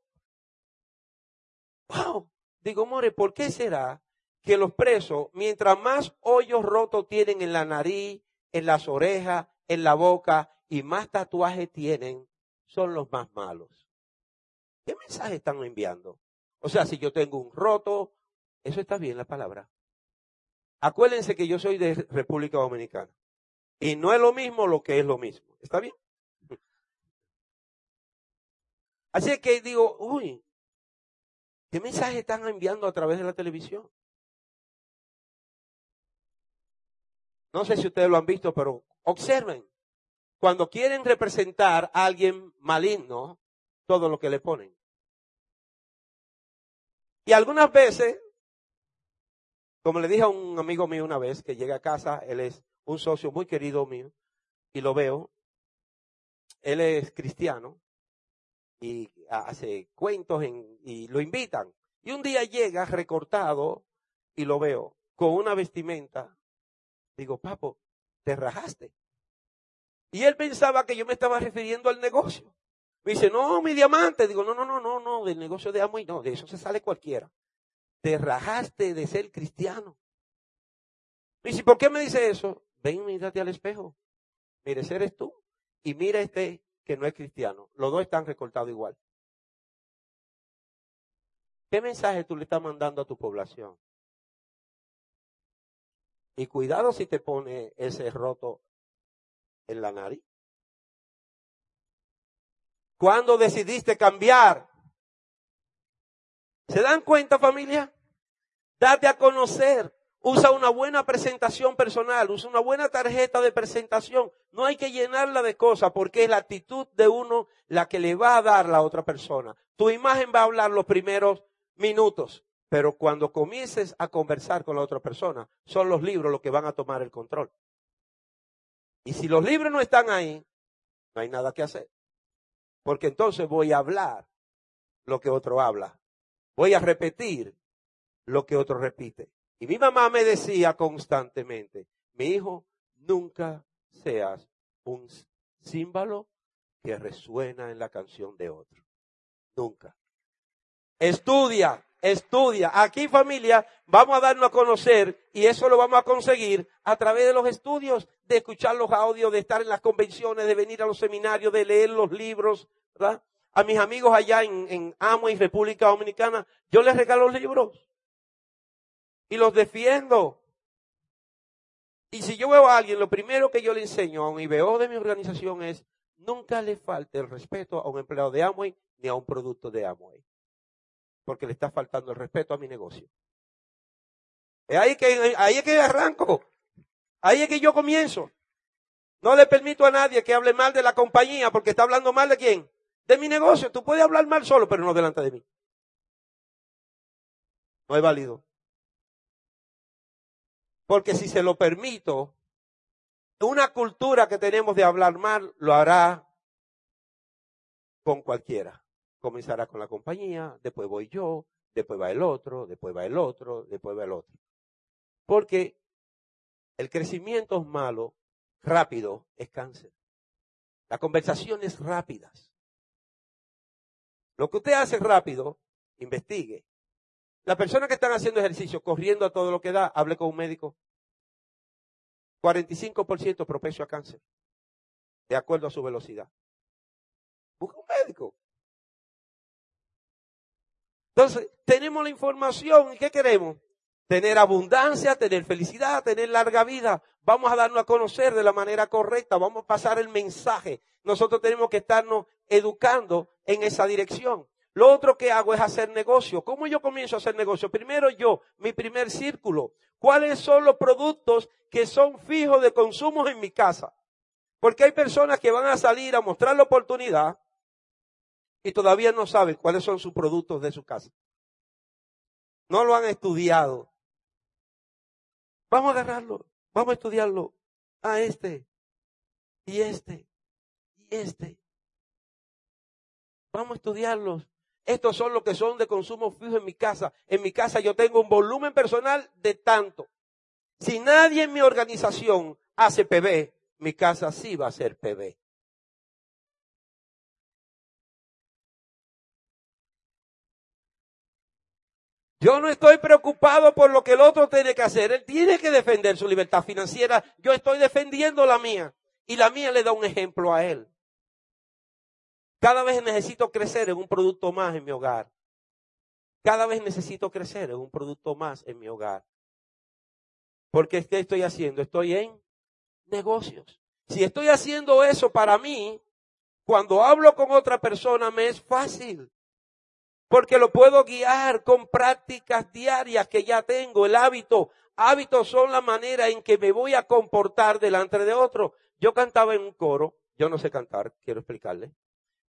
Wow. Digo, More, ¿por qué será que los presos, mientras más hoyos rotos tienen en la nariz, en las orejas, en la boca y más tatuajes tienen, son los más malos? ¿Qué mensaje están enviando? O sea, si yo tengo un roto, eso está bien la palabra. Acuérdense que yo soy de República Dominicana. Y no es lo mismo lo que es lo mismo. ¿Está bien? Así que digo, uy, ¿qué mensaje están enviando a través de la televisión? No sé si ustedes lo han visto, pero observen. Cuando quieren representar a alguien maligno, todo lo que le ponen. Y algunas veces, como le dije a un amigo mío una vez que llega a casa, él es un socio muy querido mío, y lo veo, él es cristiano, y hace cuentos y lo invitan. Y un día llega recortado y lo veo con una vestimenta. Digo, papo, te rajaste. Y él pensaba que yo me estaba refiriendo al negocio. Me dice, no, mi diamante. Digo, no, no, no, no, no, del negocio de amo y no, de eso se sale cualquiera. Te rajaste de ser cristiano. Me dice, ¿por qué me dice eso? Ven, mírate al espejo. Mire, eres tú. Y mira este que no es cristiano. Los dos están recortados igual. ¿Qué mensaje tú le estás mandando a tu población? Y cuidado si te pone ese roto en la nariz. ¿Cuándo decidiste cambiar? ¿Se dan cuenta familia? Date a conocer. Usa una buena presentación personal, usa una buena tarjeta de presentación. No hay que llenarla de cosas porque es la actitud de uno la que le va a dar la otra persona. Tu imagen va a hablar los primeros minutos, pero cuando comiences a conversar con la otra persona, son los libros los que van a tomar el control. Y si los libros no están ahí, no hay nada que hacer. Porque entonces voy a hablar lo que otro habla. Voy a repetir lo que otro repite. Y mi mamá me decía constantemente, mi hijo, nunca seas un símbolo que resuena en la canción de otro. Nunca. Estudia, estudia. Aquí familia, vamos a darnos a conocer y eso lo vamos a conseguir a través de los estudios, de escuchar los audios, de estar en las convenciones, de venir a los seminarios, de leer los libros, ¿verdad? A mis amigos allá en, en República Dominicana, yo les regalo libros y los defiendo. Y si yo veo a alguien, lo primero que yo le enseño a un IBO de mi organización es, nunca le falte el respeto a un empleado de Amway ni a un producto de Amway porque le está faltando el respeto a mi negocio. Es ahí que, ahí es que arranco. Ahí es que yo comienzo. No le permito a nadie que hable mal de la compañía porque está hablando mal de quién? De mi negocio. Tú puedes hablar mal solo, pero no delante de mí. No es válido. Porque si se lo permito, una cultura que tenemos de hablar mal lo hará con cualquiera comenzará con la compañía, después voy yo, después va el otro, después va el otro, después va el otro. Porque el crecimiento malo, rápido, es cáncer. Las conversaciones rápidas. Lo que usted hace rápido, investigue. Las personas que están haciendo ejercicio, corriendo a todo lo que da, hable con un médico. 45% propenso a cáncer, de acuerdo a su velocidad. Busca un médico. Entonces, tenemos la información y ¿qué queremos? Tener abundancia, tener felicidad, tener larga vida. Vamos a darnos a conocer de la manera correcta, vamos a pasar el mensaje. Nosotros tenemos que estarnos educando en esa dirección. Lo otro que hago es hacer negocio. ¿Cómo yo comienzo a hacer negocio? Primero yo, mi primer círculo. ¿Cuáles son los productos que son fijos de consumo en mi casa? Porque hay personas que van a salir a mostrar la oportunidad y todavía no saben cuáles son sus productos de su casa. No lo han estudiado. Vamos a agarrarlo, vamos a estudiarlo. A este, y este, y este. Vamos a estudiarlos. estos son los que son de consumo fijo en mi casa. En mi casa yo tengo un volumen personal de tanto. Si nadie en mi organización hace PB, mi casa sí va a ser PB. Yo no estoy preocupado por lo que el otro tiene que hacer. Él tiene que defender su libertad financiera. Yo estoy defendiendo la mía. Y la mía le da un ejemplo a él. Cada vez necesito crecer en un producto más en mi hogar. Cada vez necesito crecer en un producto más en mi hogar. Porque ¿qué estoy haciendo? Estoy en negocios. Si estoy haciendo eso para mí, cuando hablo con otra persona me es fácil porque lo puedo guiar con prácticas diarias que ya tengo, el hábito. Hábitos son la manera en que me voy a comportar delante de otro. Yo cantaba en un coro, yo no sé cantar, quiero explicarle.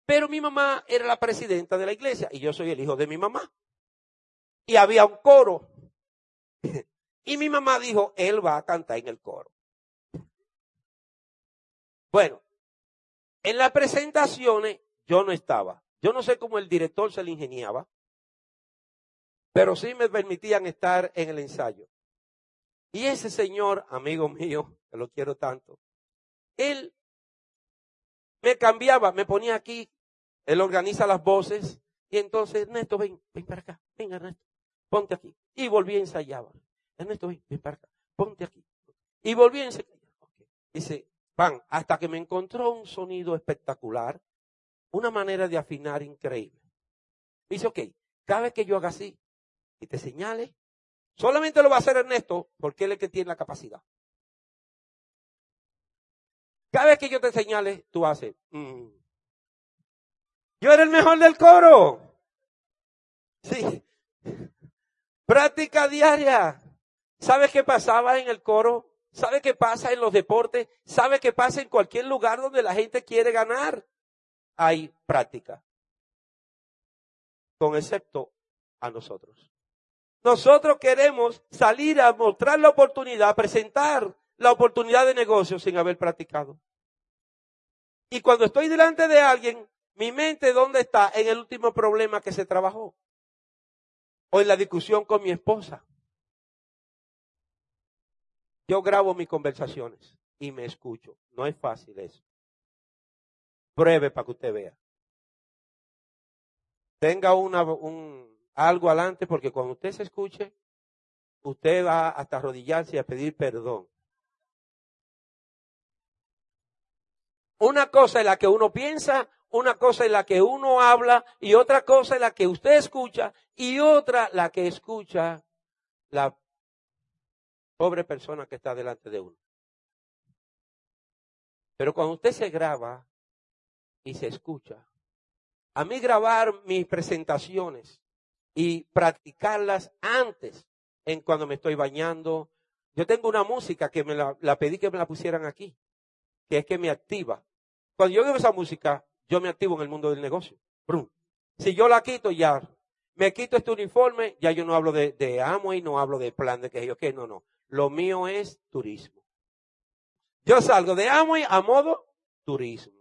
Pero mi mamá era la presidenta de la iglesia y yo soy el hijo de mi mamá. Y había un coro. (laughs) Y mi mamá dijo, él va a cantar en el coro. Bueno, en las presentaciones yo no estaba. Yo no sé cómo el director se le ingeniaba, pero sí me permitían estar en el ensayo. Y ese señor, amigo mío, que lo quiero tanto, él me cambiaba, me ponía aquí, él organiza las voces, y entonces, Ernesto, ven, ven para acá, ven Ernesto, ponte aquí. Y volví a ensayar. Ernesto, ven, ven para acá, ponte aquí. Y volví a ensayar. Dice, pan, hasta que me encontró un sonido espectacular, una manera de afinar increíble. dice, ok, cada vez que yo haga así y te señale, solamente lo va a hacer Ernesto porque él es el que tiene la capacidad. Cada vez que yo te señale, tú haces, mm. yo era el mejor del coro. Sí. Práctica diaria. ¿Sabes qué pasaba en el coro? ¿Sabe qué pasa en los deportes? ¿Sabe qué pasa en cualquier lugar donde la gente quiere ganar? Hay práctica. Con excepto a nosotros. Nosotros queremos salir a mostrar la oportunidad, presentar la oportunidad de negocio sin haber practicado. Y cuando estoy delante de alguien, mi mente, ¿dónde está? En el último problema que se trabajó. O en la discusión con mi esposa. Yo grabo mis conversaciones y me escucho. No es fácil eso. Pruebe para que usted vea. Tenga una, un, algo adelante porque cuando usted se escuche, usted va hasta arrodillarse y a pedir perdón. Una cosa es la que uno piensa, una cosa es la que uno habla y otra cosa es la que usted escucha y otra la que escucha la pobre persona que está delante de uno. Pero cuando usted se graba, y se escucha. A mí grabar mis presentaciones y practicarlas antes, en cuando me estoy bañando. Yo tengo una música que me la, pedí que me la pusieran aquí, que es que me activa. Cuando yo oigo esa música, yo me activo en el mundo del negocio. Si yo la quito, ya me quito este uniforme, ya yo no hablo de, de amo y no hablo de plan de que yo, que no, no. Lo mío es turismo. Yo salgo de amo y a modo turismo.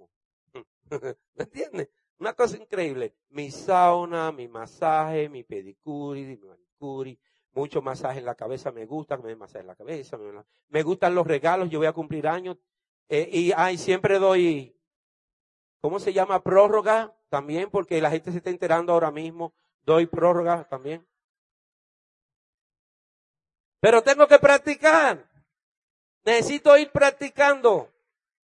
(laughs) ¿Me entiendes? Una cosa increíble. Mi sauna, mi masaje, mi pedicuri, mi manicuri, mucho masaje en la cabeza me gusta, me masaje en la cabeza. Me, gustan los regalos, yo voy a cumplir años. Eh, y ay, siempre doy, ¿cómo se llama? Prórroga también, porque la gente se está enterando ahora mismo. Doy prórroga también. Pero tengo que practicar. Necesito ir practicando.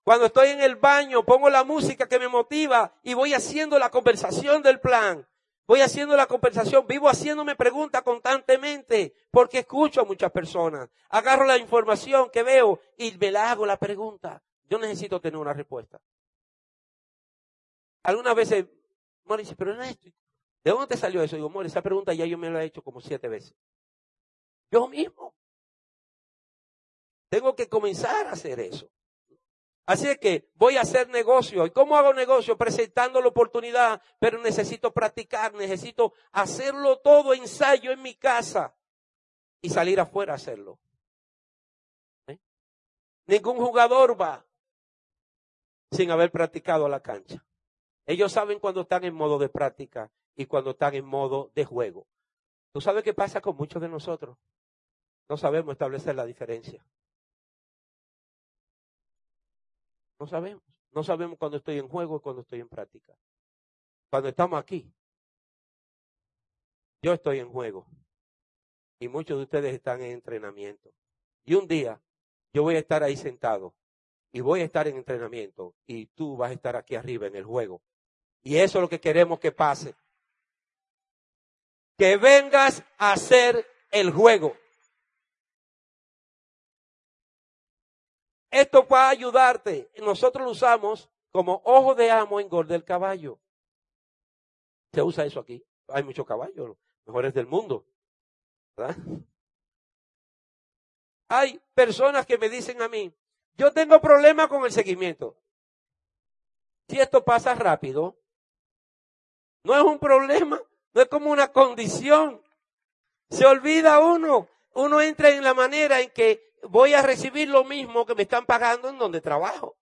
Cuando estoy en el baño, pongo la música que me motiva y voy haciendo la conversación del plan. Voy haciendo la conversación, vivo haciéndome preguntas constantemente porque escucho a muchas personas. Agarro la información que veo y me la hago la pregunta. Yo necesito tener una respuesta. Algunas veces, Mori dice, pero Ernesto, ¿de dónde te salió eso? Digo, Mori, esa pregunta ya yo me la he hecho como siete veces. Yo mismo. Tengo que comenzar a hacer eso. Así que voy a hacer negocio. ¿Y cómo hago negocio? Presentando la oportunidad, pero necesito practicar, necesito hacerlo todo ensayo en mi casa y salir afuera a hacerlo. ¿Eh? Ningún jugador va sin haber practicado la cancha. Ellos saben cuando están en modo de práctica y cuando están en modo de juego. ¿Tú sabes qué pasa con muchos de nosotros? No sabemos establecer la diferencia. No sabemos. No sabemos cuando estoy en juego y cuando estoy en práctica. Cuando estamos aquí, yo estoy en juego y muchos de ustedes están en entrenamiento. Y un día yo voy a estar ahí sentado y voy a estar en entrenamiento y tú vas a estar aquí arriba en el juego. Y eso es lo que queremos que pase. Que vengas a hacer el juego. Esto va a ayudarte. Nosotros lo usamos como ojo de amo en gol del caballo. Se usa eso aquí. Hay muchos caballos, mejores del mundo. Hay personas que me dicen a mí, yo tengo problemas con el seguimiento. Si esto pasa rápido, no es un problema, no es como una condición. Se olvida uno. Uno entra en la manera en que voy a recibir lo mismo que me están pagando en donde trabajo.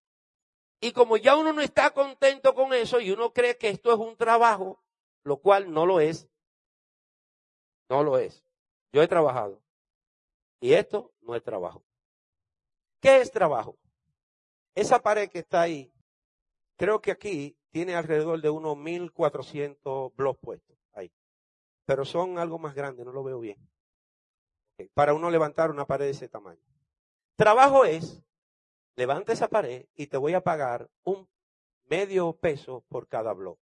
Y como ya uno no está contento con eso y uno cree que esto es un trabajo, lo cual no lo es, no lo es. Yo he trabajado y esto no es trabajo. ¿Qué es trabajo? Esa pared que está ahí, creo que aquí tiene alrededor de unos 1400 blogs puestos ahí. Pero son algo más grandes, no lo veo bien. Para uno levantar una pared de ese tamaño. Trabajo es, levanta esa pared y te voy a pagar un medio peso por cada blog.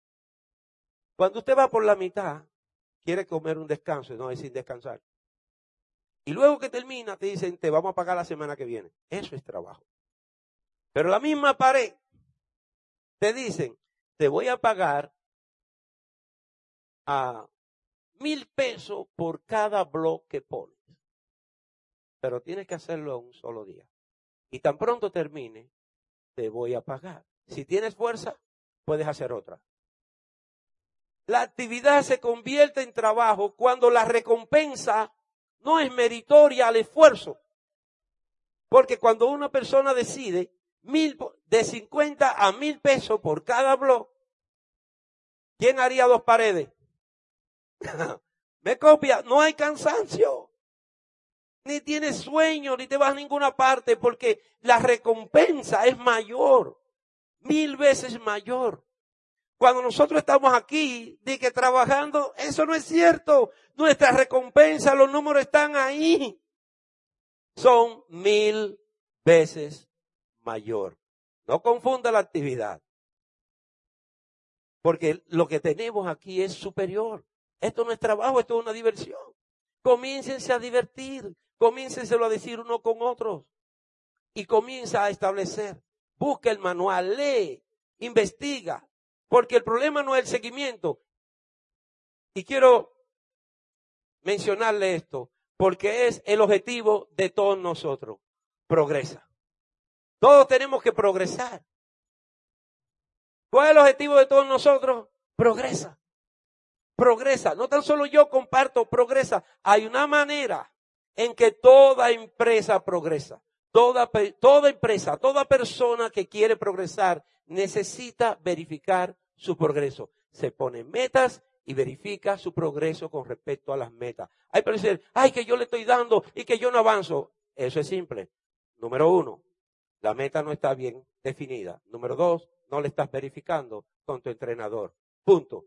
Cuando usted va por la mitad, quiere comer un descanso y no es sin descansar. Y luego que termina, te dicen, te vamos a pagar la semana que viene. Eso es trabajo. Pero la misma pared, te dicen, te voy a pagar a mil pesos por cada blog que pones pero tienes que hacerlo un solo día. Y tan pronto termine, te voy a pagar. Si tienes fuerza, puedes hacer otra. La actividad se convierte en trabajo cuando la recompensa no es meritoria al esfuerzo. Porque cuando una persona decide mil, de 50 a mil pesos por cada blog, ¿quién haría dos paredes? (laughs) Me copia, no hay cansancio ni tienes sueño, ni te vas a ninguna parte, porque la recompensa es mayor, mil veces mayor. Cuando nosotros estamos aquí, de que trabajando, eso no es cierto. Nuestra recompensa, los números están ahí. Son mil veces mayor. No confunda la actividad. Porque lo que tenemos aquí es superior. Esto no es trabajo, esto es una diversión. Comiéncense a divertir. Comiéncenselo a decir uno con otros. Y comienza a establecer. Busca el manual, lee, investiga. Porque el problema no es el seguimiento. Y quiero mencionarle esto, porque es el objetivo de todos nosotros. Progresa. Todos tenemos que progresar. ¿Cuál es el objetivo de todos nosotros? Progresa. Progresa. No tan solo yo comparto, progresa. Hay una manera en que toda empresa progresa. Toda, toda empresa, toda persona que quiere progresar necesita verificar su progreso. Se pone metas y verifica su progreso con respecto a las metas. Hay personas que dicen, ay, que yo le estoy dando y que yo no avanzo. Eso es simple. Número uno, la meta no está bien definida. Número dos, no le estás verificando con tu entrenador. Punto.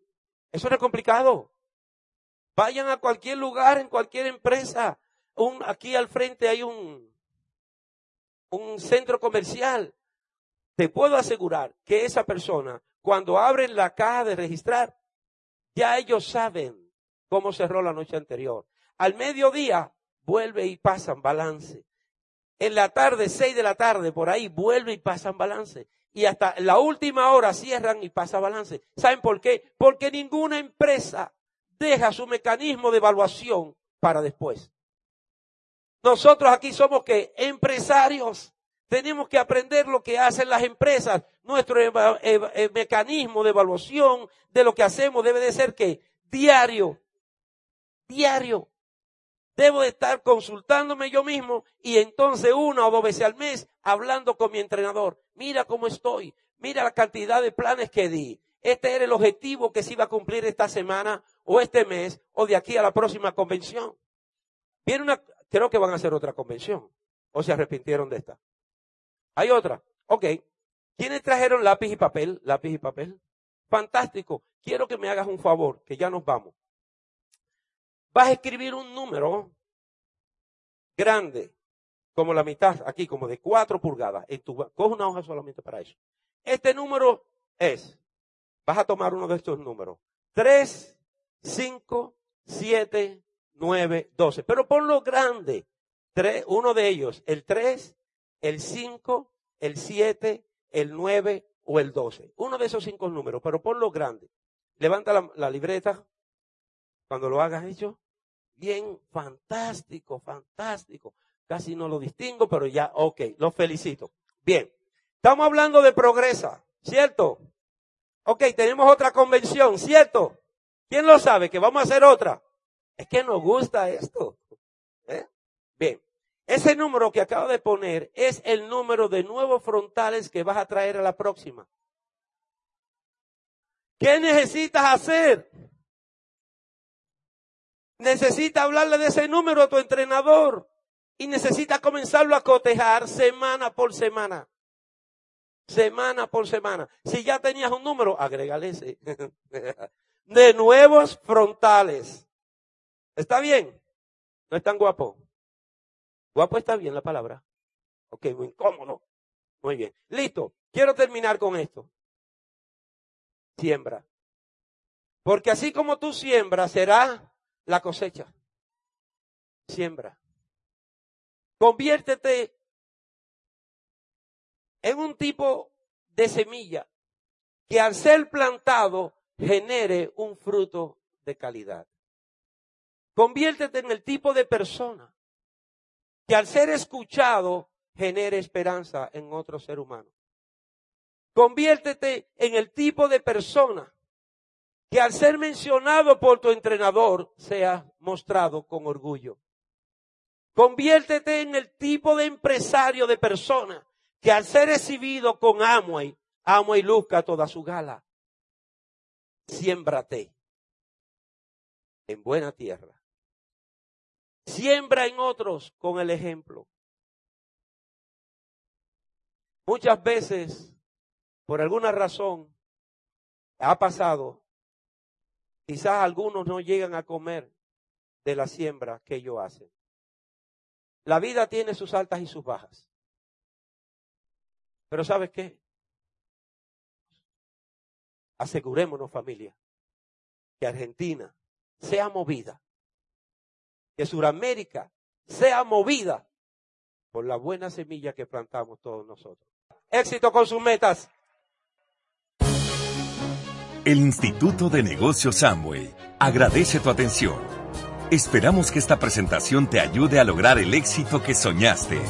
Eso no es complicado. Vayan a cualquier lugar, en cualquier empresa aquí al frente hay un, un centro comercial. Te puedo asegurar que esa persona, cuando abren la caja de registrar, ya ellos saben cómo cerró la noche anterior. Al mediodía vuelve y pasan balance. En la tarde, seis de la tarde, por ahí, vuelve y pasan balance. Y hasta la última hora cierran y pasa balance. ¿Saben por qué? Porque ninguna empresa deja su mecanismo de evaluación para después. Nosotros aquí somos que empresarios. Tenemos que aprender lo que hacen las empresas. Nuestro mecanismo de evaluación de lo que hacemos debe de ser que diario, diario. Debo de estar consultándome yo mismo y entonces una o dos veces al mes hablando con mi entrenador. Mira cómo estoy. Mira la cantidad de planes que di. Este era el objetivo que se iba a cumplir esta semana o este mes o de aquí a la próxima convención. Viene una, creo que van a hacer otra convención. O se arrepintieron de esta. Hay otra. Ok. ¿Quiénes trajeron lápiz y papel? Lápiz y papel. Fantástico. Quiero que me hagas un favor, que ya nos vamos. Vas a escribir un número grande, como la mitad, aquí, como de cuatro pulgadas. En tu, coge una hoja solamente para eso. Este número es, vas a tomar uno de estos números. 3, 5, 7, 9, 12. Pero ponlo grande. Tres, uno de ellos, el 3, el 5, el 7, el 9 o el 12. Uno de esos cinco números, pero ponlo grande. Levanta la, libreta cuando lo hagas hecho. Bien, fantástico, fantástico. Casi no lo distingo, pero ya, ok, lo felicito. Bien, estamos hablando de progresa, ¿cierto? Ok, tenemos otra convención, ¿cierto? ¿Quién lo sabe? Que vamos a hacer otra. Es que nos gusta esto. ¿eh? Bien, ese número que acabo de poner es el número de nuevos frontales que vas a traer a la próxima. ¿Qué necesitas hacer? Necesita hablarle de ese número a tu entrenador y necesita comenzarlo a cotejar semana por semana. Semana por semana. Si ya tenías un número, agrégale ese. (laughs) De nuevos frontales. ¿Está bien? ¿No es tan guapo? Guapo está bien la palabra. Ok, muy incómodo. Muy bien. Listo. Quiero terminar con esto. Siembra. Porque así como tú siembras, será la cosecha. Siembra. Conviértete en un tipo de semilla que al ser plantado genere un fruto de calidad. Conviértete en el tipo de persona que al ser escuchado genere esperanza en otro ser humano. Conviértete en el tipo de persona que al ser mencionado por tu entrenador sea mostrado con orgullo. Conviértete en el tipo de empresario de persona que al ser recibido con Amway, Amway luzca toda su gala. Siémbrate en buena tierra. Siembra en otros con el ejemplo. Muchas veces, por alguna razón, ha pasado Quizás algunos no llegan a comer de la siembra que ellos hacen. La vida tiene sus altas y sus bajas. Pero ¿sabes qué? Asegurémonos familia que Argentina sea movida, que Sudamérica sea movida por la buena semilla que plantamos todos nosotros. Éxito con sus metas. El Instituto de Negocios Amway agradece tu atención. Esperamos que esta presentación te ayude a lograr el éxito que soñaste.